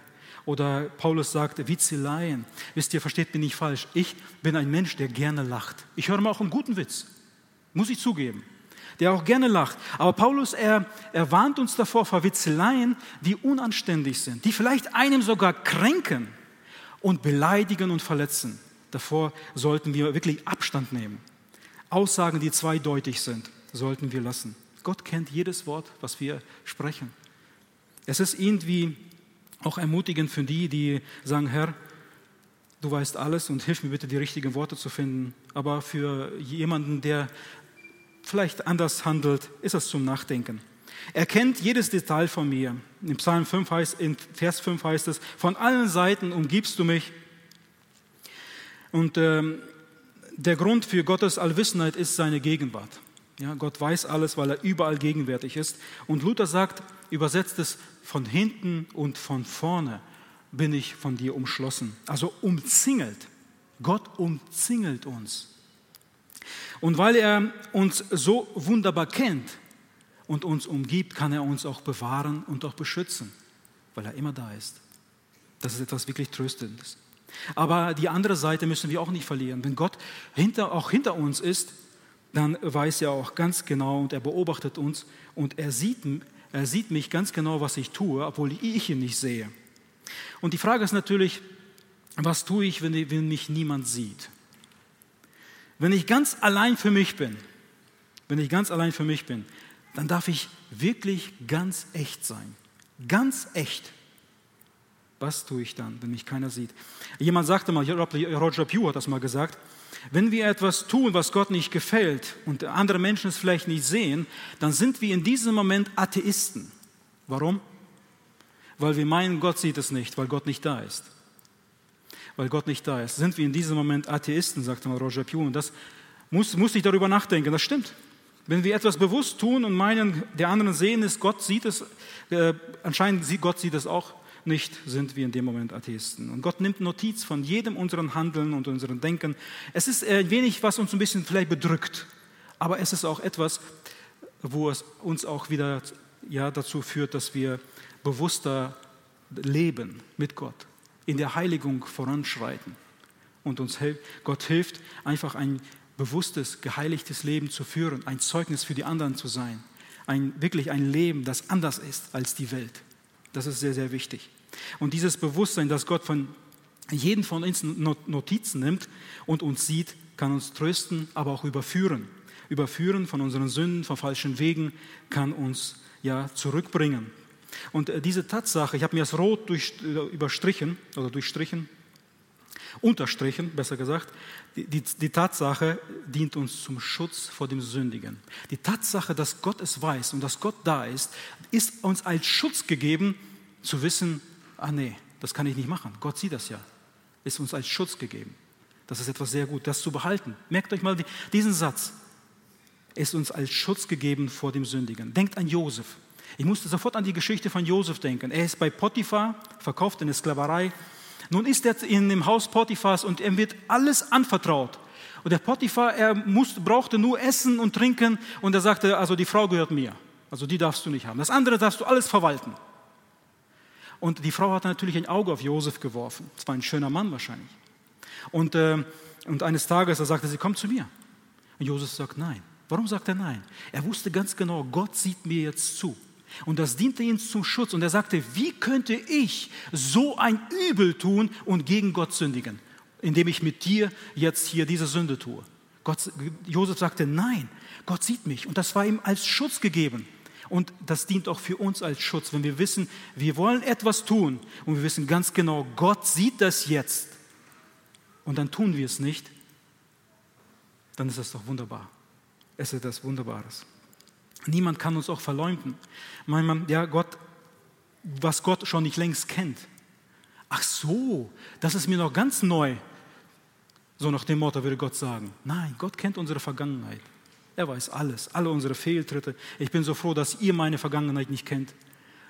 Oder Paulus sagt, Witzeleien. Wisst ihr, versteht mich nicht falsch. Ich bin ein Mensch, der gerne lacht. Ich höre mal auch einen guten Witz. Muss ich zugeben. Der auch gerne lacht. Aber Paulus, er, er warnt uns davor vor Witzeleien, die unanständig sind, die vielleicht einem sogar kränken und beleidigen und verletzen. Davor sollten wir wirklich Abstand nehmen. Aussagen, die zweideutig sind, sollten wir lassen. Gott kennt jedes Wort, was wir sprechen. Es ist irgendwie auch ermutigend für die, die sagen, Herr, du weißt alles und hilf mir bitte, die richtigen Worte zu finden. Aber für jemanden, der vielleicht anders handelt, ist es zum Nachdenken. Er kennt jedes Detail von mir. In Psalm 5 heißt, in Vers 5 heißt es, von allen Seiten umgibst du mich. Und ähm, der Grund für Gottes Allwissenheit ist seine Gegenwart. Ja, Gott weiß alles, weil er überall gegenwärtig ist. Und Luther sagt, übersetzt es von hinten und von vorne bin ich von dir umschlossen. Also umzingelt. Gott umzingelt uns. Und weil er uns so wunderbar kennt und uns umgibt, kann er uns auch bewahren und auch beschützen, weil er immer da ist. Das ist etwas wirklich Tröstendes. Aber die andere Seite müssen wir auch nicht verlieren. Wenn Gott hinter, auch hinter uns ist, dann weiß er auch ganz genau und er beobachtet uns und er sieht, er sieht mich ganz genau, was ich tue, obwohl ich ihn nicht sehe. Und die Frage ist natürlich, was tue ich, wenn, wenn mich niemand sieht? Wenn ich ganz allein für mich bin, wenn ich ganz allein für mich bin, dann darf ich wirklich ganz echt sein. Ganz echt. Was tue ich dann, wenn mich keiner sieht? Jemand sagte mal, Roger Pugh hat das mal gesagt, wenn wir etwas tun, was Gott nicht gefällt und andere Menschen es vielleicht nicht sehen, dann sind wir in diesem Moment Atheisten. Warum? Weil wir meinen, Gott sieht es nicht, weil Gott nicht da ist. Weil Gott nicht da ist. Sind wir in diesem Moment Atheisten, sagte mal Roger Pugh. Und das muss, muss ich darüber nachdenken. Das stimmt. Wenn wir etwas bewusst tun und meinen, der anderen sehen es, Gott sieht es, äh, anscheinend sieht Gott sieht es auch, nicht, sind wir in dem Moment Atheisten. Und Gott nimmt Notiz von jedem unseren Handeln und unseren Denken. Es ist ein wenig, was uns ein bisschen vielleicht bedrückt, aber es ist auch etwas, wo es uns auch wieder ja, dazu führt, dass wir bewusster leben mit Gott, in der Heiligung voranschreiten. Und uns Gott hilft, einfach ein bewusstes, geheiligtes Leben zu führen, ein Zeugnis für die anderen zu sein, ein, wirklich ein Leben, das anders ist als die Welt. Das ist sehr, sehr wichtig. Und dieses Bewusstsein, dass Gott von jedem von uns Notizen nimmt und uns sieht, kann uns trösten, aber auch überführen. Überführen von unseren Sünden, von falschen Wegen, kann uns ja zurückbringen. Und äh, diese Tatsache, ich habe mir das rot durch, äh, überstrichen oder durchstrichen, unterstrichen, besser gesagt, die, die, Tatsache dient uns zum Schutz vor dem Sündigen. Die Tatsache, dass Gott es weiß und dass Gott da ist, ist uns als Schutz gegeben, zu wissen, ah nee, das kann ich nicht machen. Gott sieht das ja. Ist uns als Schutz gegeben. Das ist etwas sehr gut, das zu behalten. Merkt euch mal diesen Satz. Ist uns als Schutz gegeben vor dem Sündigen. Denkt an Josef. Ich musste sofort an die Geschichte von Josef denken. Er ist bei Potiphar, verkauft in der Sklaverei. Nun ist er in dem Haus Potiphars und ihm wird alles anvertraut. Und der Potiphar, er musste, brauchte nur Essen und Trinken und er sagte, also die Frau gehört mir. Also die darfst du nicht haben. Das andere darfst du alles verwalten. Und die Frau hat natürlich ein Auge auf Josef geworfen. Es war ein schöner Mann wahrscheinlich. Und, äh, und eines Tages, er sagte sie, komm zu mir. Und Josef sagt nein. Warum sagt er nein? Er wusste ganz genau, Gott sieht mir jetzt zu. Und das diente ihm zum Schutz. Und er sagte, wie könnte ich so ein Übel tun und gegen Gott sündigen, indem ich mit dir jetzt hier diese Sünde tue? Gott, Josef sagte, nein, Gott sieht mich. Und das war ihm als Schutz gegeben. Und das dient auch für uns als Schutz, wenn wir wissen, wir wollen etwas tun und wir wissen ganz genau, Gott sieht das jetzt. Und dann tun wir es nicht, dann ist das doch wunderbar. Es ist etwas Wunderbares. Niemand kann uns auch verleumden. Manchmal, ja, Gott, was Gott schon nicht längst kennt. Ach so, das ist mir noch ganz neu. So nach dem Motto würde Gott sagen. Nein, Gott kennt unsere Vergangenheit. Er weiß alles, alle unsere Fehltritte. Ich bin so froh, dass ihr meine Vergangenheit nicht kennt.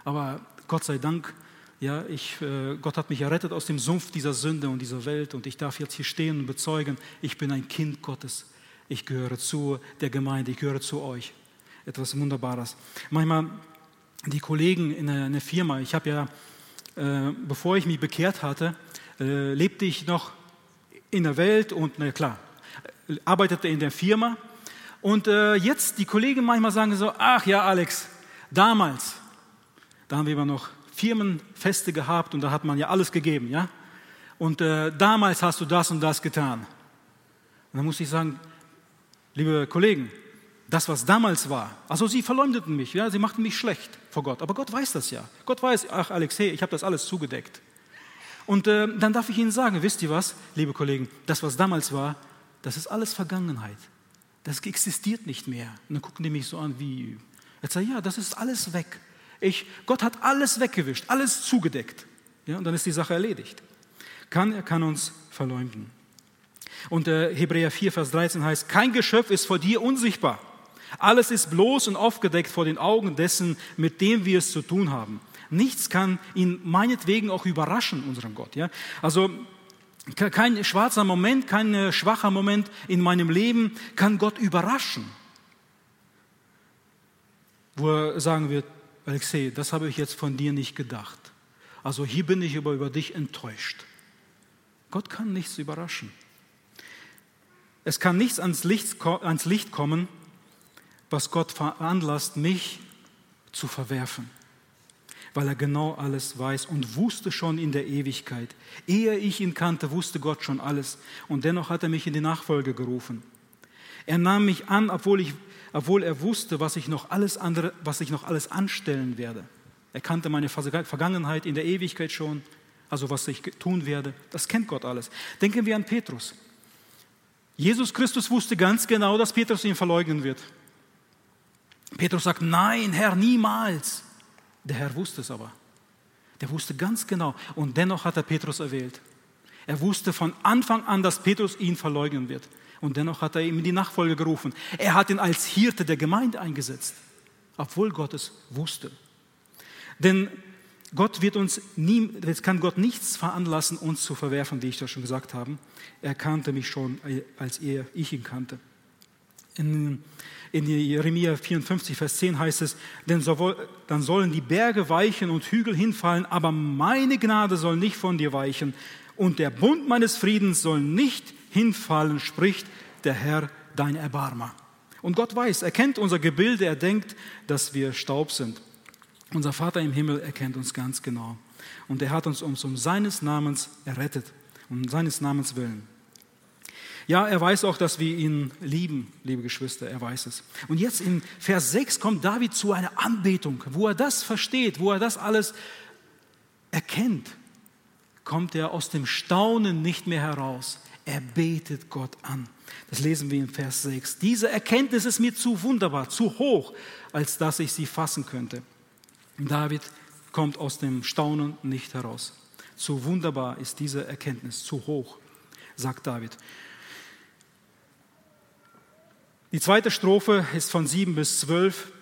Aber Gott sei Dank, ja, ich, äh, Gott hat mich errettet aus dem Sumpf dieser Sünde und dieser Welt und ich darf jetzt hier stehen und bezeugen, ich bin ein Kind Gottes. Ich gehöre zu der Gemeinde, ich gehöre zu euch etwas Wunderbares. Manchmal die Kollegen in der, in der Firma, ich habe ja, äh, bevor ich mich bekehrt hatte, äh, lebte ich noch in der Welt und, na klar, arbeitete in der Firma. Und äh, jetzt die Kollegen manchmal sagen so, ach ja, Alex, damals, da haben wir immer noch Firmenfeste gehabt und da hat man ja alles gegeben, ja. Und damals hast du das und das getan. Und dann muss ich sagen, liebe Kollegen, das, was damals war. Also sie verleumdeten mich, ja, sie machten mich schlecht vor Gott. Aber Gott weiß das ja. Gott weiß, ach Alexei, ich habe das alles zugedeckt. Und äh, dann darf ich Ihnen sagen, wisst ihr was, liebe Kollegen, das, was damals war, das ist alles Vergangenheit. Das existiert nicht mehr. Und dann gucken die mich so an wie, jetzt sage ja, das ist alles weg. Ich, Gott hat alles weggewischt, alles zugedeckt. Ja, und dann ist die Sache erledigt. Kann, er kann uns verleumden. Und äh, Hebräer 4, Vers 13 heißt, kein Geschöpf ist vor dir unsichtbar. Alles ist bloß und aufgedeckt vor den Augen dessen, mit dem wir es zu tun haben. Nichts kann ihn meinetwegen auch überraschen, unseren Gott. Ja? Also kein schwarzer Moment, kein äh, schwacher Moment in meinem Leben kann Gott überraschen. Wo er sagen wird, Alexei, das habe ich jetzt von dir nicht gedacht. Also hier bin ich aber über dich enttäuscht. Gott kann nichts überraschen. Es kann nichts ans Licht, ans Licht kommen, was Gott veranlasst, mich zu verwerfen, weil er genau alles weiß und wusste schon in der Ewigkeit. Ehe ich ihn kannte, wusste Gott schon alles und dennoch hat er mich in die Nachfolge gerufen. Er nahm mich an, obwohl, ich, obwohl er wusste, was ich, noch alles andere, was ich noch alles anstellen werde. Er kannte meine Vergangenheit in der Ewigkeit schon, also was ich tun werde. Das kennt Gott alles. Denken wir an Petrus. Jesus Christus wusste ganz genau, dass Petrus ihn verleugnen wird. Petrus sagt, nein, Herr, niemals. Der Herr wusste es aber. Der wusste ganz genau. Und dennoch hat er Petrus erwählt. Er wusste von Anfang an, dass Petrus ihn verleugnen wird. Und dennoch hat er ihm in die Nachfolge gerufen. Er hat ihn als Hirte der Gemeinde eingesetzt, obwohl Gott es wusste. Denn Gott wird uns nie, es kann Gott nichts veranlassen, uns zu verwerfen, wie ich das schon gesagt habe. Er kannte mich schon, als er, ich ihn kannte. In in Jeremia 54, Vers 10 heißt es, denn so, dann sollen die Berge weichen und Hügel hinfallen, aber meine Gnade soll nicht von dir weichen und der Bund meines Friedens soll nicht hinfallen, spricht der Herr, dein Erbarmer. Und Gott weiß, er kennt unser Gebilde, er denkt, dass wir Staub sind. Unser Vater im Himmel erkennt uns ganz genau. Und er hat uns um seines Namens errettet, um seines Namens willen. Ja, er weiß auch, dass wir ihn lieben, liebe Geschwister, er weiß es. Und jetzt in Vers 6 kommt David zu einer Anbetung, wo er das versteht, wo er das alles erkennt, kommt er aus dem Staunen nicht mehr heraus. Er betet Gott an. Das lesen wir in Vers 6. Diese Erkenntnis ist mir zu wunderbar, zu hoch, als dass ich sie fassen könnte. David kommt aus dem Staunen nicht heraus. Zu wunderbar ist diese Erkenntnis, zu hoch, sagt David. Die zweite Strophe ist von 7 bis 12.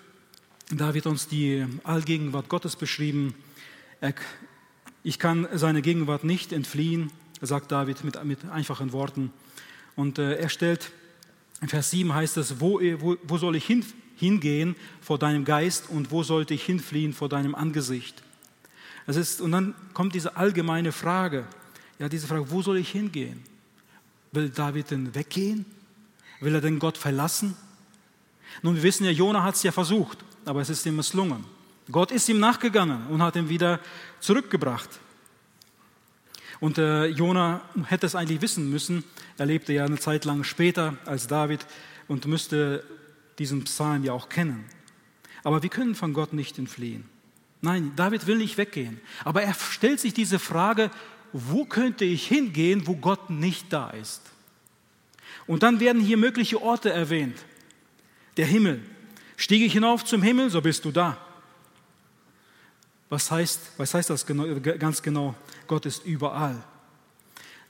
Da wird uns die Allgegenwart Gottes beschrieben. Ich kann seine Gegenwart nicht entfliehen, sagt David mit, mit einfachen Worten. Und äh, er stellt, in Vers 7 heißt es, wo, wo, wo soll ich hin, hingehen vor deinem Geist und wo sollte ich hinfliehen vor deinem Angesicht? Es ist, und dann kommt diese allgemeine Frage, ja, diese Frage, wo soll ich hingehen? Will David denn weggehen? Will er denn Gott verlassen? Nun, wir wissen ja, Jona hat es ja versucht, aber es ist ihm misslungen. Gott ist ihm nachgegangen und hat ihn wieder zurückgebracht. Und äh, Jona hätte es eigentlich wissen müssen. Er lebte ja eine Zeit lang später als David und müsste diesen Psalm ja auch kennen. Aber wir können von Gott nicht entfliehen. Nein, David will nicht weggehen. Aber er stellt sich diese Frage, wo könnte ich hingehen, wo Gott nicht da ist? Und dann werden hier mögliche Orte erwähnt. Der Himmel. Stiege ich hinauf zum Himmel, so bist du da. Was heißt, was heißt das genau, ganz genau? Gott ist überall.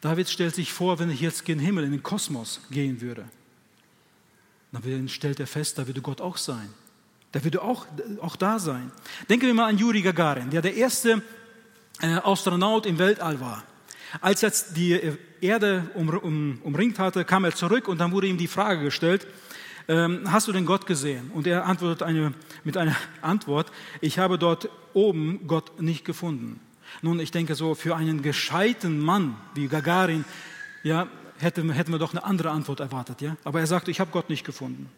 David stellt sich vor, wenn ich jetzt in den Himmel, in den Kosmos gehen würde, dann stellt er fest, da würde Gott auch sein. Da würde auch, auch da sein. Denken wir mal an Juri Gagarin, der der erste äh, Astronaut im Weltall war. Als er die Erde um, um, umringt hatte, kam er zurück und dann wurde ihm die Frage gestellt, ähm, hast du den Gott gesehen? Und er antwortet eine, mit einer Antwort, ich habe dort oben Gott nicht gefunden. Nun, ich denke so, für einen gescheiten Mann wie Gagarin, ja, hätten, hätten wir doch eine andere Antwort erwartet, ja. Aber er sagte, ich habe Gott nicht gefunden.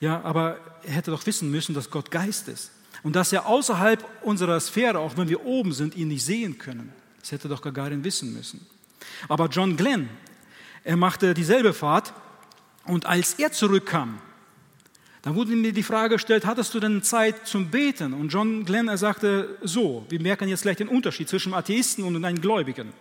Ja, aber er hätte doch wissen müssen, dass Gott Geist ist. Und dass er außerhalb unserer Sphäre, auch wenn wir oben sind, ihn nicht sehen können. Das hätte doch Gagarin wissen müssen. Aber John Glenn, er machte dieselbe Fahrt und als er zurückkam, dann wurde mir die Frage gestellt, hattest du denn Zeit zum Beten? Und John Glenn, er sagte so, wir merken jetzt gleich den Unterschied zwischen Atheisten und einem Gläubigen.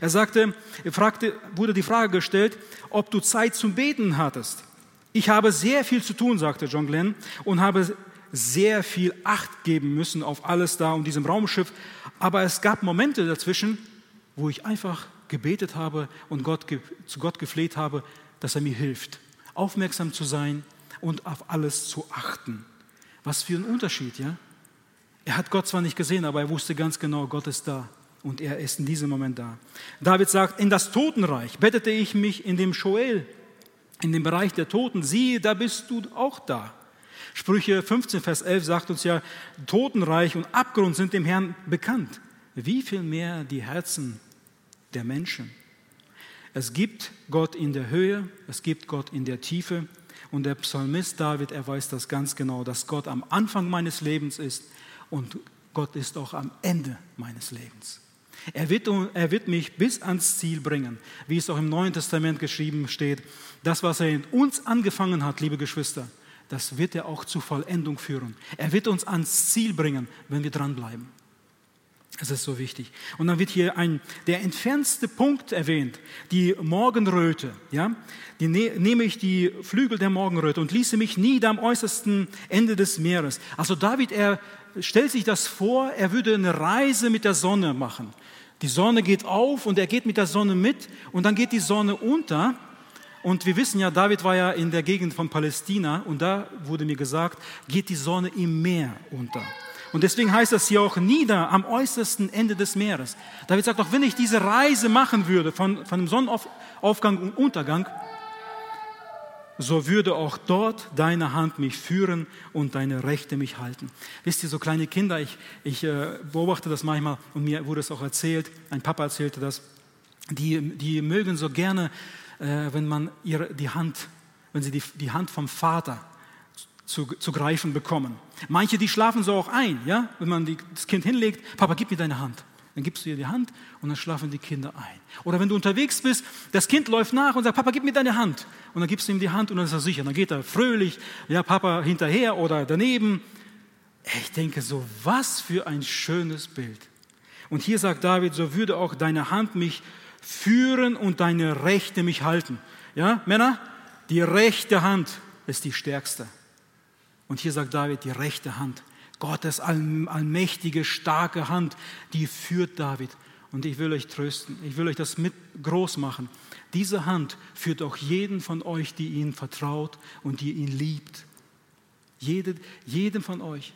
Er sagte, er fragte, wurde die Frage gestellt, ob du Zeit zum Beten hattest. Ich habe sehr viel zu tun, sagte John Glenn, und habe sehr viel Acht geben müssen auf alles da um diesem Raumschiff. Aber es gab Momente dazwischen, wo ich einfach gebetet habe und Gott, zu Gott gefleht habe, dass er mir hilft, aufmerksam zu sein und auf alles zu achten. Was für ein Unterschied, ja? Er hat Gott zwar nicht gesehen, aber er wusste ganz genau, Gott ist da und er ist in diesem Moment da. David sagt, in das Totenreich bettete ich mich in dem Joel, in dem Bereich der Toten. Siehe, da bist du auch da. Sprüche 15, Vers 11 sagt uns ja, Totenreich und Abgrund sind dem Herrn bekannt. Wie viel mehr die Herzen der Menschen. Es gibt Gott in der Höhe, es gibt Gott in der Tiefe. Und der Psalmist David, er weiß das ganz genau, dass Gott am Anfang meines Lebens ist und Gott ist auch am Ende meines Lebens. Er wird, er wird mich bis ans Ziel bringen, wie es auch im Neuen Testament geschrieben steht. Das, was er in uns angefangen hat, liebe Geschwister, das wird er auch zur Vollendung führen. Er wird uns ans Ziel bringen, wenn wir dranbleiben. Es ist so wichtig. Und dann wird hier ein, der entfernste Punkt erwähnt, die Morgenröte. Ja? Die, ne, nehme ich die Flügel der Morgenröte und ließe mich nieder am äußersten Ende des Meeres. Also David, er stellt sich das vor, er würde eine Reise mit der Sonne machen. Die Sonne geht auf und er geht mit der Sonne mit und dann geht die Sonne unter. Und wir wissen ja, David war ja in der Gegend von Palästina und da wurde mir gesagt, geht die Sonne im Meer unter. Und deswegen heißt das hier auch nieder am äußersten Ende des Meeres. David sagt doch, wenn ich diese Reise machen würde von, von dem Sonnenaufgang und Untergang, so würde auch dort deine Hand mich führen und deine Rechte mich halten. Wisst ihr, so kleine Kinder, ich, ich äh, beobachte das manchmal und mir wurde es auch erzählt, ein Papa erzählte das, die, die mögen so gerne, wenn man ihre, die Hand, wenn sie die, die Hand vom Vater zu, zu greifen bekommen. Manche, die schlafen so auch ein, ja? wenn man die, das Kind hinlegt, Papa, gib mir deine Hand. Dann gibst du ihr die Hand und dann schlafen die Kinder ein. Oder wenn du unterwegs bist, das Kind läuft nach und sagt, Papa, gib mir deine Hand. Und dann gibst du ihm die Hand und dann ist er sicher. Dann geht er fröhlich, ja, Papa hinterher oder daneben. Ich denke so, was für ein schönes Bild. Und hier sagt David, so würde auch deine Hand mich führen und deine Rechte mich halten. Ja, Männer, die rechte Hand ist die stärkste. Und hier sagt David, die rechte Hand. Gottes allmächtige, starke Hand, die führt David. Und ich will euch trösten, ich will euch das mit groß machen. Diese Hand führt auch jeden von euch, die ihn vertraut und die ihn liebt. Jede, jedem von euch.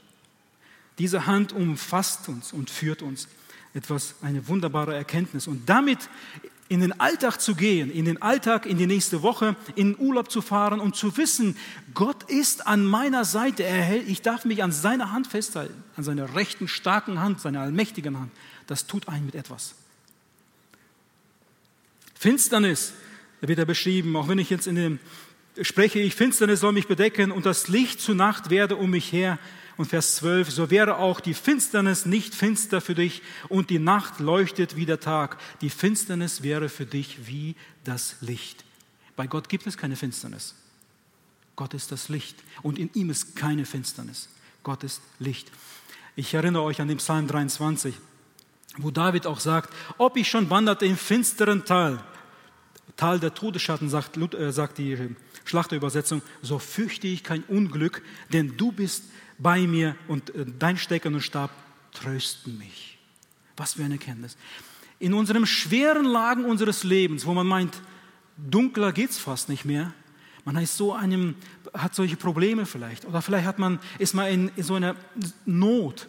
Diese Hand umfasst uns und führt uns. Etwas, eine wunderbare Erkenntnis. Und damit in den Alltag zu gehen, in den Alltag, in die nächste Woche, in den Urlaub zu fahren und zu wissen, Gott ist an meiner Seite. Er ich darf mich an seiner Hand festhalten, an seiner rechten, starken Hand, seiner allmächtigen Hand. Das tut einen mit etwas. Finsternis, da wird er beschrieben, auch wenn ich jetzt in dem spreche, ich Finsternis soll mich bedecken und das Licht zu Nacht werde um mich her. Und Vers 12, so wäre auch die Finsternis nicht finster für dich und die Nacht leuchtet wie der Tag. Die Finsternis wäre für dich wie das Licht. Bei Gott gibt es keine Finsternis. Gott ist das Licht und in ihm ist keine Finsternis. Gott ist Licht. Ich erinnere euch an den Psalm 23, wo David auch sagt, ob ich schon wanderte im finsteren Tal, Tal der Todesschatten, sagt, äh, sagt die Schlachterübersetzung, so fürchte ich kein Unglück, denn du bist bei mir und äh, dein Stecken und Stab trösten mich. Was für eine Kenntnis. In unseren schweren Lagen unseres Lebens, wo man meint, dunkler geht es fast nicht mehr, man ist so einem, hat solche Probleme vielleicht oder vielleicht hat man, ist man in, in so einer Not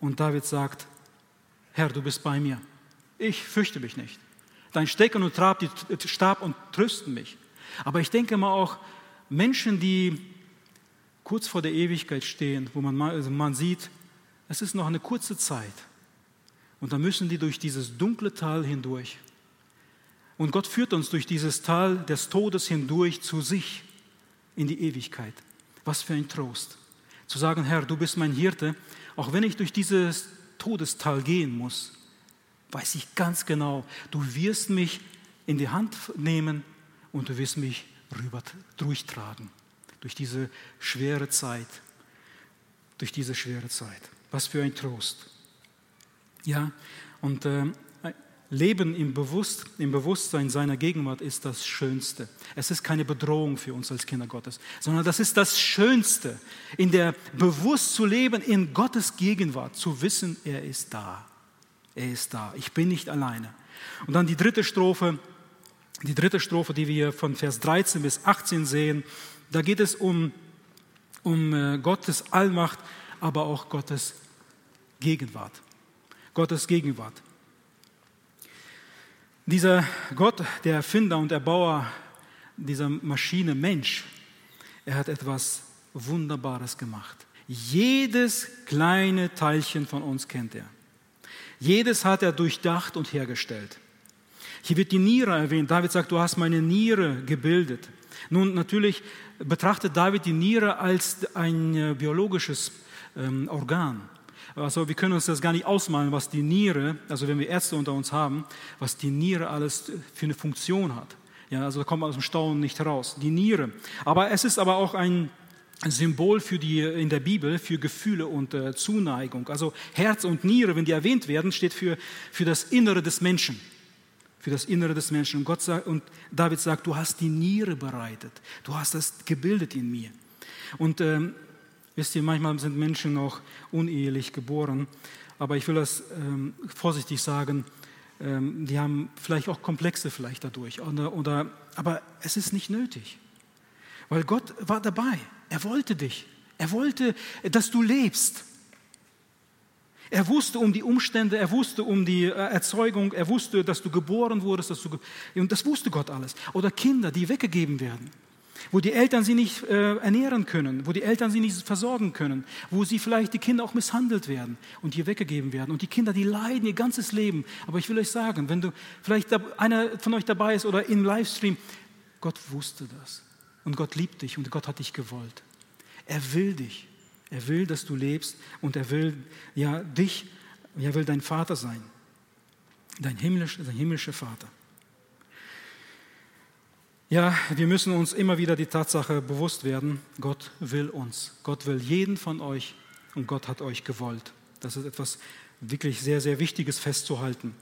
und David sagt, Herr, du bist bei mir. Ich fürchte mich nicht. Dein Stecken und Stab und trösten mich. Aber ich denke mal auch, Menschen, die kurz vor der Ewigkeit stehen, wo man, also man sieht, es ist noch eine kurze Zeit. Und dann müssen die durch dieses dunkle Tal hindurch. Und Gott führt uns durch dieses Tal des Todes hindurch zu sich in die Ewigkeit. Was für ein Trost. Zu sagen, Herr, du bist mein Hirte, auch wenn ich durch dieses Todestal gehen muss, weiß ich ganz genau, du wirst mich in die Hand nehmen und du wirst mich rüber durchtragen durch diese schwere Zeit, durch diese schwere Zeit. Was für ein Trost. Ja, und äh, Leben im, Bewusst, im Bewusstsein seiner Gegenwart ist das Schönste. Es ist keine Bedrohung für uns als Kinder Gottes, sondern das ist das Schönste, in der bewusst zu leben, in Gottes Gegenwart, zu wissen, er ist da. Er ist da. Ich bin nicht alleine. Und dann die dritte Strophe, die dritte Strophe, die wir von Vers 13 bis 18 sehen, da geht es um, um äh, Gottes Allmacht, aber auch Gottes Gegenwart. Gottes Gegenwart. Dieser Gott, der Erfinder und Erbauer dieser Maschine Mensch, er hat etwas Wunderbares gemacht. Jedes kleine Teilchen von uns kennt er. Jedes hat er durchdacht und hergestellt. Hier wird die Niere erwähnt. David sagt, du hast meine Niere gebildet. Nun, natürlich betrachtet David die Niere als ein äh, biologisches ähm, Organ. Also wir können uns das gar nicht ausmalen, was die Niere, also wenn wir Ärzte unter uns haben, was die Niere alles für eine Funktion hat. Ja, also da kommt man aus dem Staunen nicht heraus. Die Niere. Aber es ist aber auch ein Symbol für die, in der Bibel für Gefühle und äh, Zuneigung. Also Herz und Niere, wenn die erwähnt werden, steht für, für das Innere des Menschen für das Innere des Menschen. Und, Gott sagt, und David sagt, du hast die Niere bereitet, du hast das gebildet in mir. Und ähm, wisst ihr, manchmal sind Menschen noch unehelich geboren, aber ich will das ähm, vorsichtig sagen, ähm, die haben vielleicht auch Komplexe vielleicht dadurch, oder, oder, aber es ist nicht nötig, weil Gott war dabei, er wollte dich, er wollte, dass du lebst. Er wusste um die Umstände, er wusste um die äh, Erzeugung, er wusste, dass du geboren wurdest, dass du, und das wusste Gott alles. Oder Kinder, die weggegeben werden, wo die Eltern sie nicht äh, ernähren können, wo die Eltern sie nicht versorgen können, wo sie vielleicht die Kinder auch misshandelt werden und hier weggegeben werden. Und die Kinder, die leiden ihr ganzes Leben. Aber ich will euch sagen, wenn du vielleicht einer von euch dabei ist oder im Livestream, Gott wusste das. Und Gott liebt dich und Gott hat dich gewollt. Er will dich. Er will, dass du lebst und er will ja dich er will dein Vater sein. Dein himmlischer, dein himmlischer Vater. Ja, wir müssen uns immer wieder die Tatsache bewusst werden, Gott will uns. Gott will jeden von euch und Gott hat euch gewollt. Das ist etwas wirklich sehr, sehr Wichtiges festzuhalten.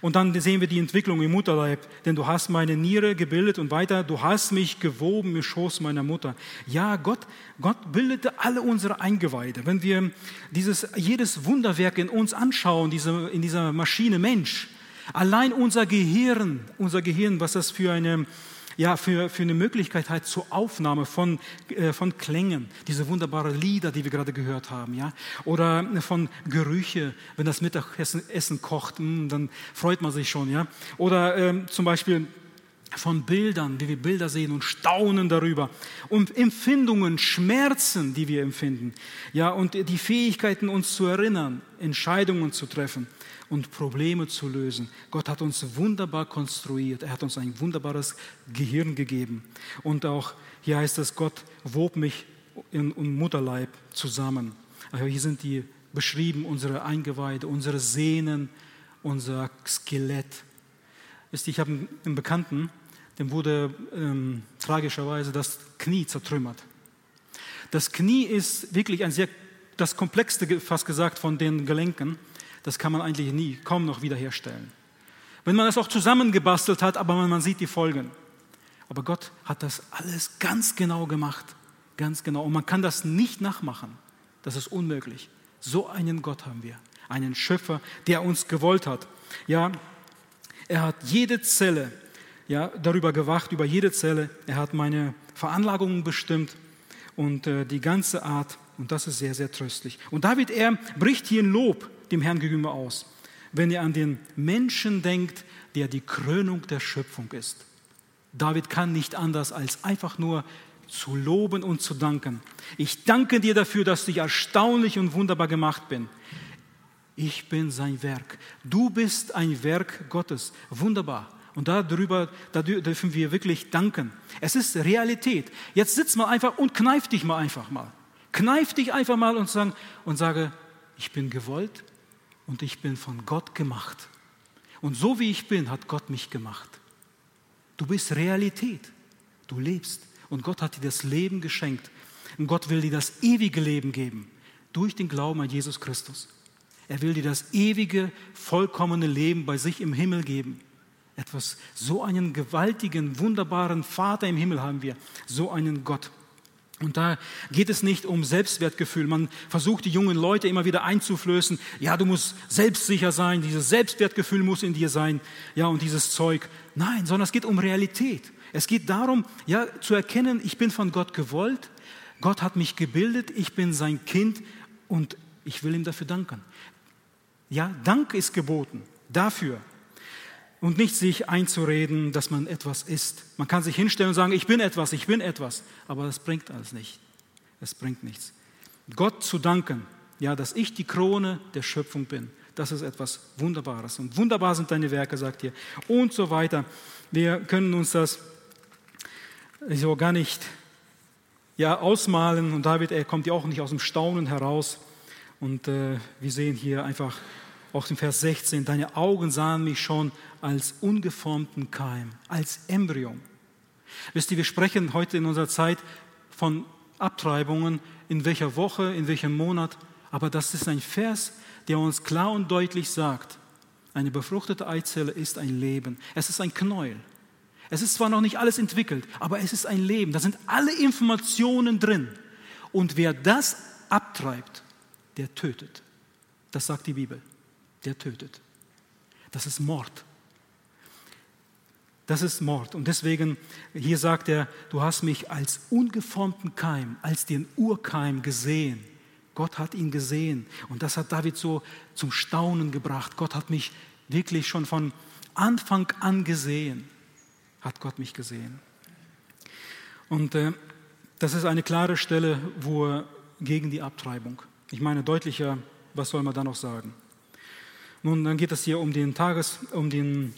Und dann sehen wir die Entwicklung im Mutterleib, denn du hast meine Niere gebildet und weiter, du hast mich gewoben im Schoß meiner Mutter. Ja, Gott, Gott bildete alle unsere Eingeweide. Wenn wir dieses, jedes Wunderwerk in uns anschauen, diese, in dieser Maschine Mensch, allein unser Gehirn, unser Gehirn, was das für eine ja, für, für eine Möglichkeit halt zur Aufnahme von, äh, von Klängen, diese wunderbaren Lieder, die wir gerade gehört haben, ja, oder von Gerüche, wenn das Mittagessen Essen kocht, mh, hm, dann freut man sich schon, ja, oder ähm, zum Beispiel von Bildern, wie wir Bilder sehen und staunen darüber und Empfindungen, Schmerzen, die wir empfinden, ja, und die Fähigkeiten, uns zu erinnern, Entscheidungen zu treffen und Probleme zu lösen. Gott hat uns wunderbar konstruiert. Er hat uns ein wunderbares Gehirn gegeben. Und auch hier heißt es, Gott wob mich in, in Mutterleib zusammen. Also hier sind die beschrieben, unsere Eingeweide, unsere Sehnen, unser Skelett. Ich habe einen Bekannten, dem wurde ähm, tragischerweise das Knie zertrümmert. Das Knie ist wirklich ein sehr, das komplexste, fast gesagt, von den Gelenken das kann man eigentlich nie, kaum noch wiederherstellen. Wenn man es auch zusammengebastelt hat, aber man sieht die Folgen. Aber Gott hat das alles ganz genau gemacht, ganz genau. Und man kann das nicht nachmachen. Das ist unmöglich. So einen Gott haben wir, einen Schöpfer, der uns gewollt hat. Ja, er hat jede Zelle, ja, darüber gewacht, über jede Zelle. Er hat meine Veranlagungen bestimmt und äh, die ganze Art. Und das ist sehr, sehr tröstlich. Und David, er bricht hier ein Lob dem Herrn gegenüber aus, wenn ihr an den Menschen denkt, der die Krönung der Schöpfung ist. David kann nicht anders als einfach nur zu loben und zu danken. Ich danke dir dafür, dass ich erstaunlich und wunderbar gemacht bin. Ich bin sein Werk. Du bist ein Werk Gottes. Wunderbar. Und darüber, da dürfen wir wirklich danken. Es ist Realität. Jetzt sitz mal einfach und kneif dich mal einfach mal. Kneif dich einfach mal und, sagen, und sage, ich bin gewollt, und ich bin von Gott gemacht. Und so wie ich bin, hat Gott mich gemacht. Du bist Realität. Du lebst. Und Gott hat dir das Leben geschenkt. Und Gott will dir das ewige Leben geben. Durch den Glauben an Jesus Christus. Er will dir das ewige, vollkommene Leben bei sich im Himmel geben. Etwas, so einen gewaltigen, wunderbaren Vater im Himmel haben wir. So einen Gott. Und da geht es nicht um Selbstwertgefühl. Man versucht die jungen Leute immer wieder einzuflößen. Ja, du musst selbstsicher sein. Dieses Selbstwertgefühl muss in dir sein. Ja, und dieses Zeug. Nein, sondern es geht um Realität. Es geht darum, ja, zu erkennen, ich bin von Gott gewollt. Gott hat mich gebildet. Ich bin sein Kind und ich will ihm dafür danken. Ja, Dank ist geboten dafür und nicht sich einzureden, dass man etwas ist. Man kann sich hinstellen und sagen, ich bin etwas, ich bin etwas, aber das bringt alles nicht. Es bringt nichts. Gott zu danken, ja, dass ich die Krone der Schöpfung bin, das ist etwas Wunderbares. Und wunderbar sind deine Werke, sagt ihr. Und so weiter. Wir können uns das so gar nicht ja, ausmalen. Und David, er kommt ja auch nicht aus dem Staunen heraus. Und äh, wir sehen hier einfach auch im Vers 16, deine Augen sahen mich schon als ungeformten Keim, als Embryo. Wisst ihr, wir sprechen heute in unserer Zeit von Abtreibungen, in welcher Woche, in welchem Monat, aber das ist ein Vers, der uns klar und deutlich sagt, eine befruchtete Eizelle ist ein Leben, es ist ein Knäuel. Es ist zwar noch nicht alles entwickelt, aber es ist ein Leben, da sind alle Informationen drin. Und wer das abtreibt, der tötet. Das sagt die Bibel der tötet. Das ist Mord. Das ist Mord. Und deswegen, hier sagt er, du hast mich als ungeformten Keim, als den Urkeim gesehen. Gott hat ihn gesehen. Und das hat David so zum Staunen gebracht. Gott hat mich wirklich schon von Anfang an gesehen. Hat Gott mich gesehen. Und äh, das ist eine klare Stelle, wo er gegen die Abtreibung. Ich meine, deutlicher, was soll man da noch sagen? Nun, dann geht es hier um, den Tages, um, den,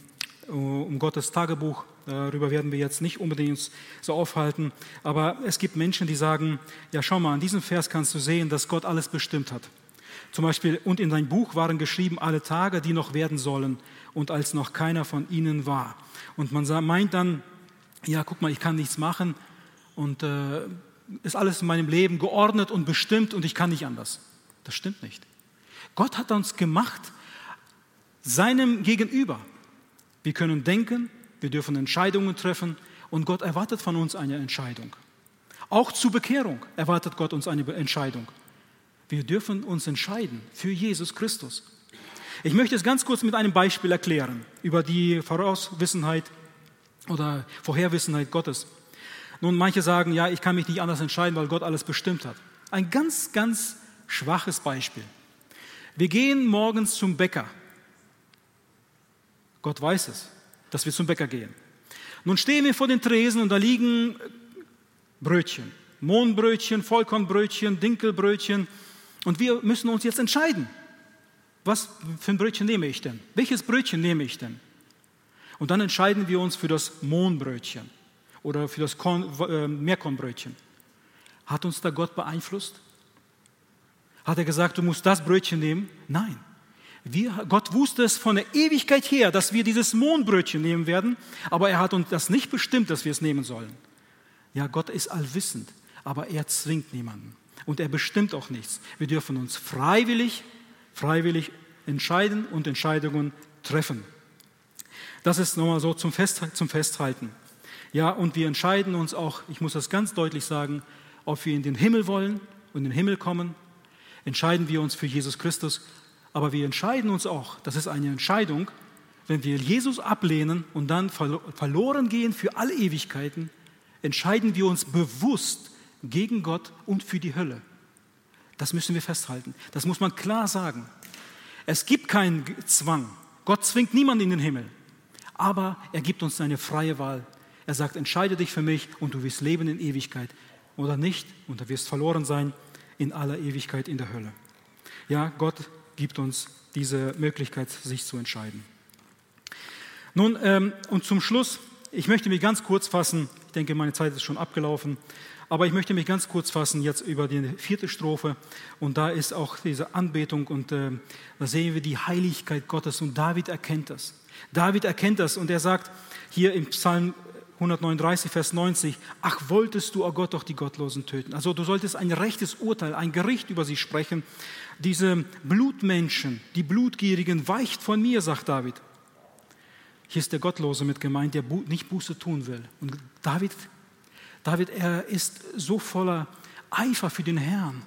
um Gottes Tagebuch. Darüber werden wir jetzt nicht unbedingt so aufhalten. Aber es gibt Menschen, die sagen, ja schau mal, an diesem Vers kannst du sehen, dass Gott alles bestimmt hat. Zum Beispiel, und in dein Buch waren geschrieben alle Tage, die noch werden sollen, und als noch keiner von ihnen war. Und man meint dann, ja, guck mal, ich kann nichts machen und äh, ist alles in meinem Leben geordnet und bestimmt und ich kann nicht anders. Das stimmt nicht. Gott hat uns gemacht, seinem Gegenüber. Wir können denken, wir dürfen Entscheidungen treffen und Gott erwartet von uns eine Entscheidung. Auch zur Bekehrung erwartet Gott uns eine Entscheidung. Wir dürfen uns entscheiden für Jesus Christus. Ich möchte es ganz kurz mit einem Beispiel erklären über die Vorauswissenheit oder Vorherwissenheit Gottes. Nun, manche sagen, ja, ich kann mich nicht anders entscheiden, weil Gott alles bestimmt hat. Ein ganz, ganz schwaches Beispiel. Wir gehen morgens zum Bäcker. Gott weiß es, dass wir zum Bäcker gehen. Nun stehen wir vor den Tresen und da liegen Brötchen. Mohnbrötchen, Vollkornbrötchen, Dinkelbrötchen. Und wir müssen uns jetzt entscheiden. Was für ein Brötchen nehme ich denn? Welches Brötchen nehme ich denn? Und dann entscheiden wir uns für das Mohnbrötchen oder für das Korn, äh, Meerkornbrötchen. Hat uns da Gott beeinflusst? Hat er gesagt, du musst das Brötchen nehmen? Nein. Wir, Gott wusste es von der Ewigkeit her, dass wir dieses Mohnbrötchen nehmen werden, aber er hat uns das nicht bestimmt, dass wir es nehmen sollen. Ja, Gott ist allwissend, aber er zwingt niemanden und er bestimmt auch nichts. Wir dürfen uns freiwillig, freiwillig entscheiden und Entscheidungen treffen. Das ist nochmal so zum, Fest, zum Festhalten. Ja, und wir entscheiden uns auch, ich muss das ganz deutlich sagen, ob wir in den Himmel wollen und in den Himmel kommen, entscheiden wir uns für Jesus Christus. Aber wir entscheiden uns auch, das ist eine Entscheidung, wenn wir Jesus ablehnen und dann verloren gehen für alle Ewigkeiten, entscheiden wir uns bewusst gegen Gott und für die Hölle. Das müssen wir festhalten. Das muss man klar sagen. Es gibt keinen Zwang. Gott zwingt niemanden in den Himmel aber er gibt uns eine freie Wahl. Er sagt, entscheide dich für mich und du wirst leben in Ewigkeit oder nicht und du wirst verloren sein in aller Ewigkeit in der Hölle. Ja, Gott gibt uns diese Möglichkeit, sich zu entscheiden. Nun, ähm, und zum Schluss, ich möchte mich ganz kurz fassen, ich denke, meine Zeit ist schon abgelaufen, aber ich möchte mich ganz kurz fassen jetzt über die vierte Strophe und da ist auch diese Anbetung und äh, da sehen wir die Heiligkeit Gottes und David erkennt das. David erkennt das und er sagt hier im Psalm 139, Vers 90, ach wolltest du, oh Gott, doch die Gottlosen töten. Also du solltest ein rechtes Urteil, ein Gericht über sie sprechen. Diese Blutmenschen, die Blutgierigen, weicht von mir, sagt David. Hier ist der Gottlose mit gemeint, der nicht Buße tun will. Und David, David, er ist so voller Eifer für den Herrn.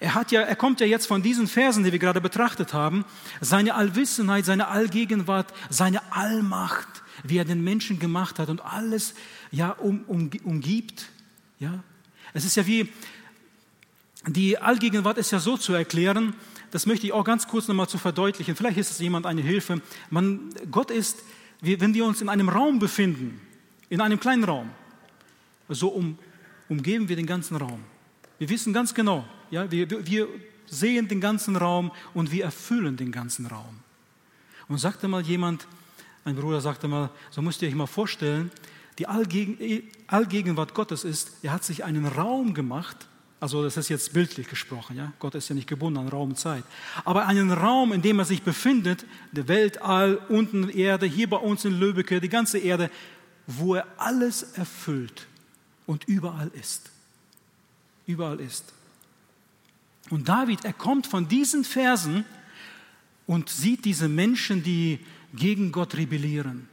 Er, hat ja, er kommt ja jetzt von diesen Versen, die wir gerade betrachtet haben, seine Allwissenheit, seine Allgegenwart, seine Allmacht, wie er den Menschen gemacht hat und alles ja, um, um, umgibt. Ja? Es ist ja wie, die Allgegenwart ist ja so zu erklären, das möchte ich auch ganz kurz nochmal zu verdeutlichen. Vielleicht ist es jemand eine Hilfe. Man, Gott ist, wenn wir uns in einem Raum befinden, in einem kleinen Raum, so um, umgeben wir den ganzen Raum. Wir wissen ganz genau, ja, wir, wir sehen den ganzen Raum und wir erfüllen den ganzen Raum. Und sagte mal jemand, ein Bruder sagte mal, so müsst ihr euch mal vorstellen, die Allgegen, Allgegenwart Gottes ist, er hat sich einen Raum gemacht, also das ist jetzt bildlich gesprochen, ja? Gott ist ja nicht gebunden an Raum und Zeit, aber einen Raum, in dem er sich befindet, der Weltall, unten Erde, hier bei uns in Löbeke, die ganze Erde, wo er alles erfüllt und überall ist überall ist. Und David, er kommt von diesen Versen und sieht diese Menschen, die gegen Gott rebellieren,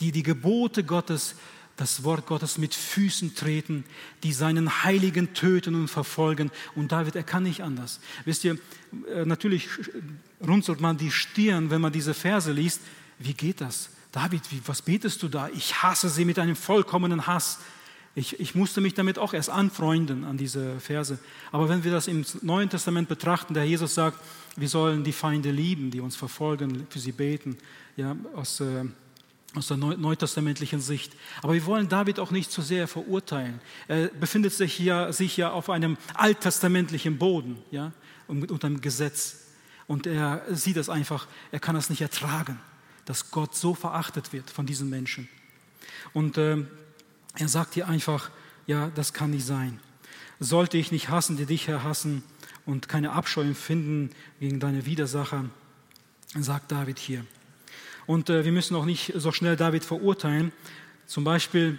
die die Gebote Gottes, das Wort Gottes mit Füßen treten, die seinen Heiligen töten und verfolgen. Und David, er kann nicht anders. Wisst ihr, äh, natürlich runzelt man die Stirn, wenn man diese Verse liest. Wie geht das? David, wie, was betest du da? Ich hasse sie mit einem vollkommenen Hass. Ich, ich, musste mich damit auch erst anfreunden an diese Verse. Aber wenn wir das im Neuen Testament betrachten, der Jesus sagt, wir sollen die Feinde lieben, die uns verfolgen, für sie beten, ja, aus, äh, aus der neutestamentlichen Sicht. Aber wir wollen David auch nicht zu sehr verurteilen. Er befindet sich ja, sich ja auf einem alttestamentlichen Boden, ja, unter dem Gesetz. Und er sieht das einfach, er kann das nicht ertragen, dass Gott so verachtet wird von diesen Menschen. Und äh, er sagt hier einfach, ja, das kann nicht sein. Sollte ich nicht hassen, die dich Herr hassen? und keine Abscheu empfinden gegen deine Widersacher, sagt David hier. Und äh, wir müssen auch nicht so schnell David verurteilen. Zum Beispiel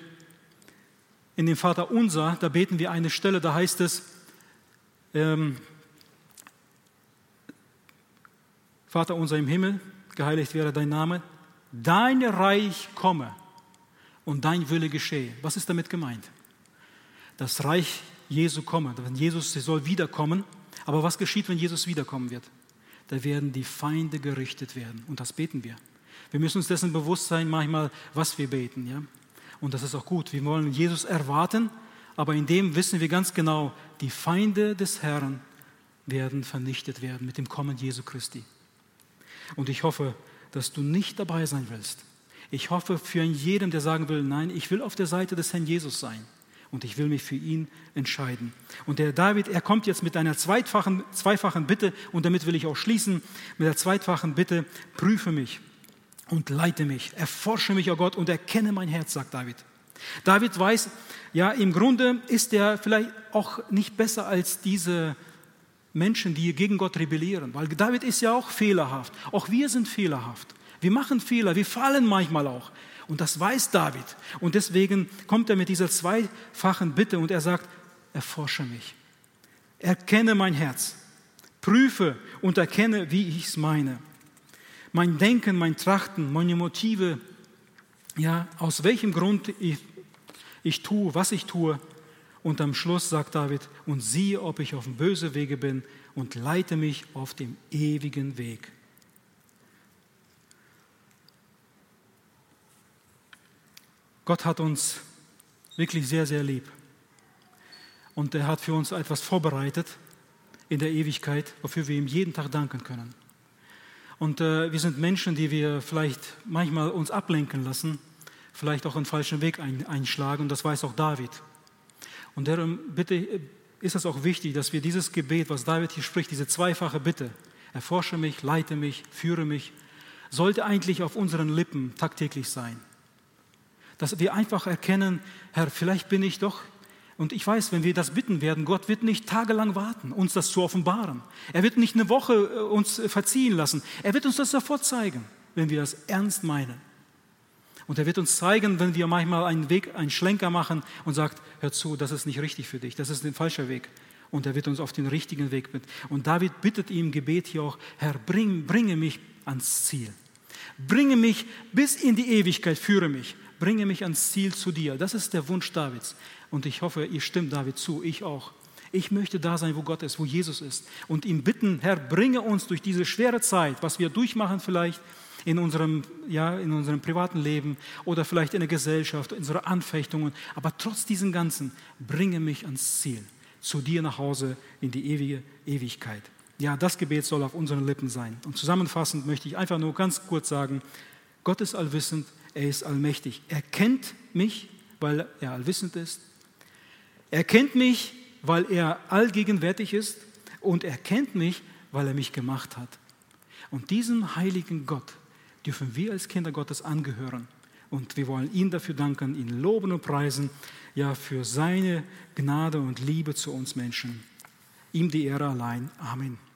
in dem Vater Unser, da beten wir eine Stelle, da heißt es, ähm, Vater unser im Himmel, geheiligt werde dein Name, dein Reich komme und dein Wille geschehe. Was ist damit gemeint? Das Reich Jesu komme, wenn Jesus soll wiederkommen. Aber was geschieht, wenn Jesus wiederkommen wird? Da werden die Feinde gerichtet werden. Und das beten wir. Wir müssen uns dessen bewusst sein, manchmal, was wir beten. Ja? Und das ist auch gut. Wir wollen Jesus erwarten, aber in dem wissen wir ganz genau, die Feinde des Herrn werden vernichtet werden mit dem Kommen Jesu Christi. Und ich hoffe, dass du nicht dabei sein willst. Ich hoffe für jeden, der sagen will, nein, ich will auf der Seite des Herrn Jesus sein und ich will mich für ihn entscheiden. Und der David, er kommt jetzt mit einer zweitfachen, zweifachen Bitte und damit will ich auch schließen, mit der zweitfachen Bitte, prüfe mich und leite mich, erforsche mich, o oh Gott, und erkenne mein Herz, sagt David. David weiß, ja, im Grunde ist er vielleicht auch nicht besser als diese Menschen, die gegen Gott rebellieren, weil David ist ja auch fehlerhaft. Auch wir sind fehlerhaft. Wir machen Fehler, wir fallen manchmal auch. Und das weiß David. Und deswegen kommt er mit dieser zweifachen Bitte und er sagt, erforsche mich. Erkenne mein Herz. Prüfe und erkenne, wie ich es meine. Mein Denken, mein Trachten, meine Motive, ja, aus welchem Grund ich, ich tue, was ich tue, und am Schluss sagt David, und siehe, ob ich auf dem bösen Wege bin und leite mich auf dem ewigen Weg. Gott hat uns wirklich sehr, sehr lieb. Und er hat für uns etwas vorbereitet in der Ewigkeit, wofür wir ihm jeden Tag danken können. Und äh, wir sind Menschen, die wir vielleicht manchmal uns ablenken lassen, vielleicht auch einen falschen Weg ein, einschlagen. Und das weiß auch David. Und darum bitte ist es auch wichtig, dass wir dieses Gebet, was David hier spricht, diese zweifache Bitte, erforsche mich, leite mich, führe mich, sollte eigentlich auf unseren Lippen tagtäglich sein. Dass wir einfach erkennen, Herr, vielleicht bin ich doch, und ich weiß, wenn wir das bitten werden, Gott wird nicht tagelang warten, uns das zu offenbaren. Er wird nicht eine Woche äh, uns verziehen lassen. Er wird uns das sofort zeigen, wenn wir das ernst meinen. Und er wird uns zeigen, wenn wir manchmal einen Weg, einen Schlenker machen und sagt, hör zu, das ist nicht richtig für dich, das ist ein falscher Weg. Und er wird uns auf den richtigen Weg bitten. Und David bittet ihm im Gebet hier auch, Herr, bring, bringe mich ans Ziel. Bringe mich bis in die Ewigkeit, führe mich. Bringe mich ans Ziel zu dir. Das ist der Wunsch Davids. Und ich hoffe, ihr stimmt David zu, ich auch. Ich möchte da sein, wo Gott ist, wo Jesus ist. Und ihm bitten, Herr, bringe uns durch diese schwere Zeit, was wir durchmachen vielleicht, in unserem, ja, in unserem privaten Leben oder vielleicht in der Gesellschaft, in unseren Anfechtungen. Aber trotz diesem Ganzen, bringe mich ans Ziel, zu dir nach Hause in die ewige Ewigkeit. Ja, das Gebet soll auf unseren Lippen sein. Und zusammenfassend möchte ich einfach nur ganz kurz sagen, Gott ist allwissend, er ist allmächtig. Er kennt mich, weil er allwissend ist. Er kennt mich, weil er allgegenwärtig ist. Und er kennt mich, weil er mich gemacht hat. Und diesem heiligen Gott dürfen wir als Kinder Gottes angehören. Und wir wollen ihn dafür danken, ihn loben und preisen, ja, für seine Gnade und Liebe zu uns Menschen. Ihm die Ehre allein. Amen.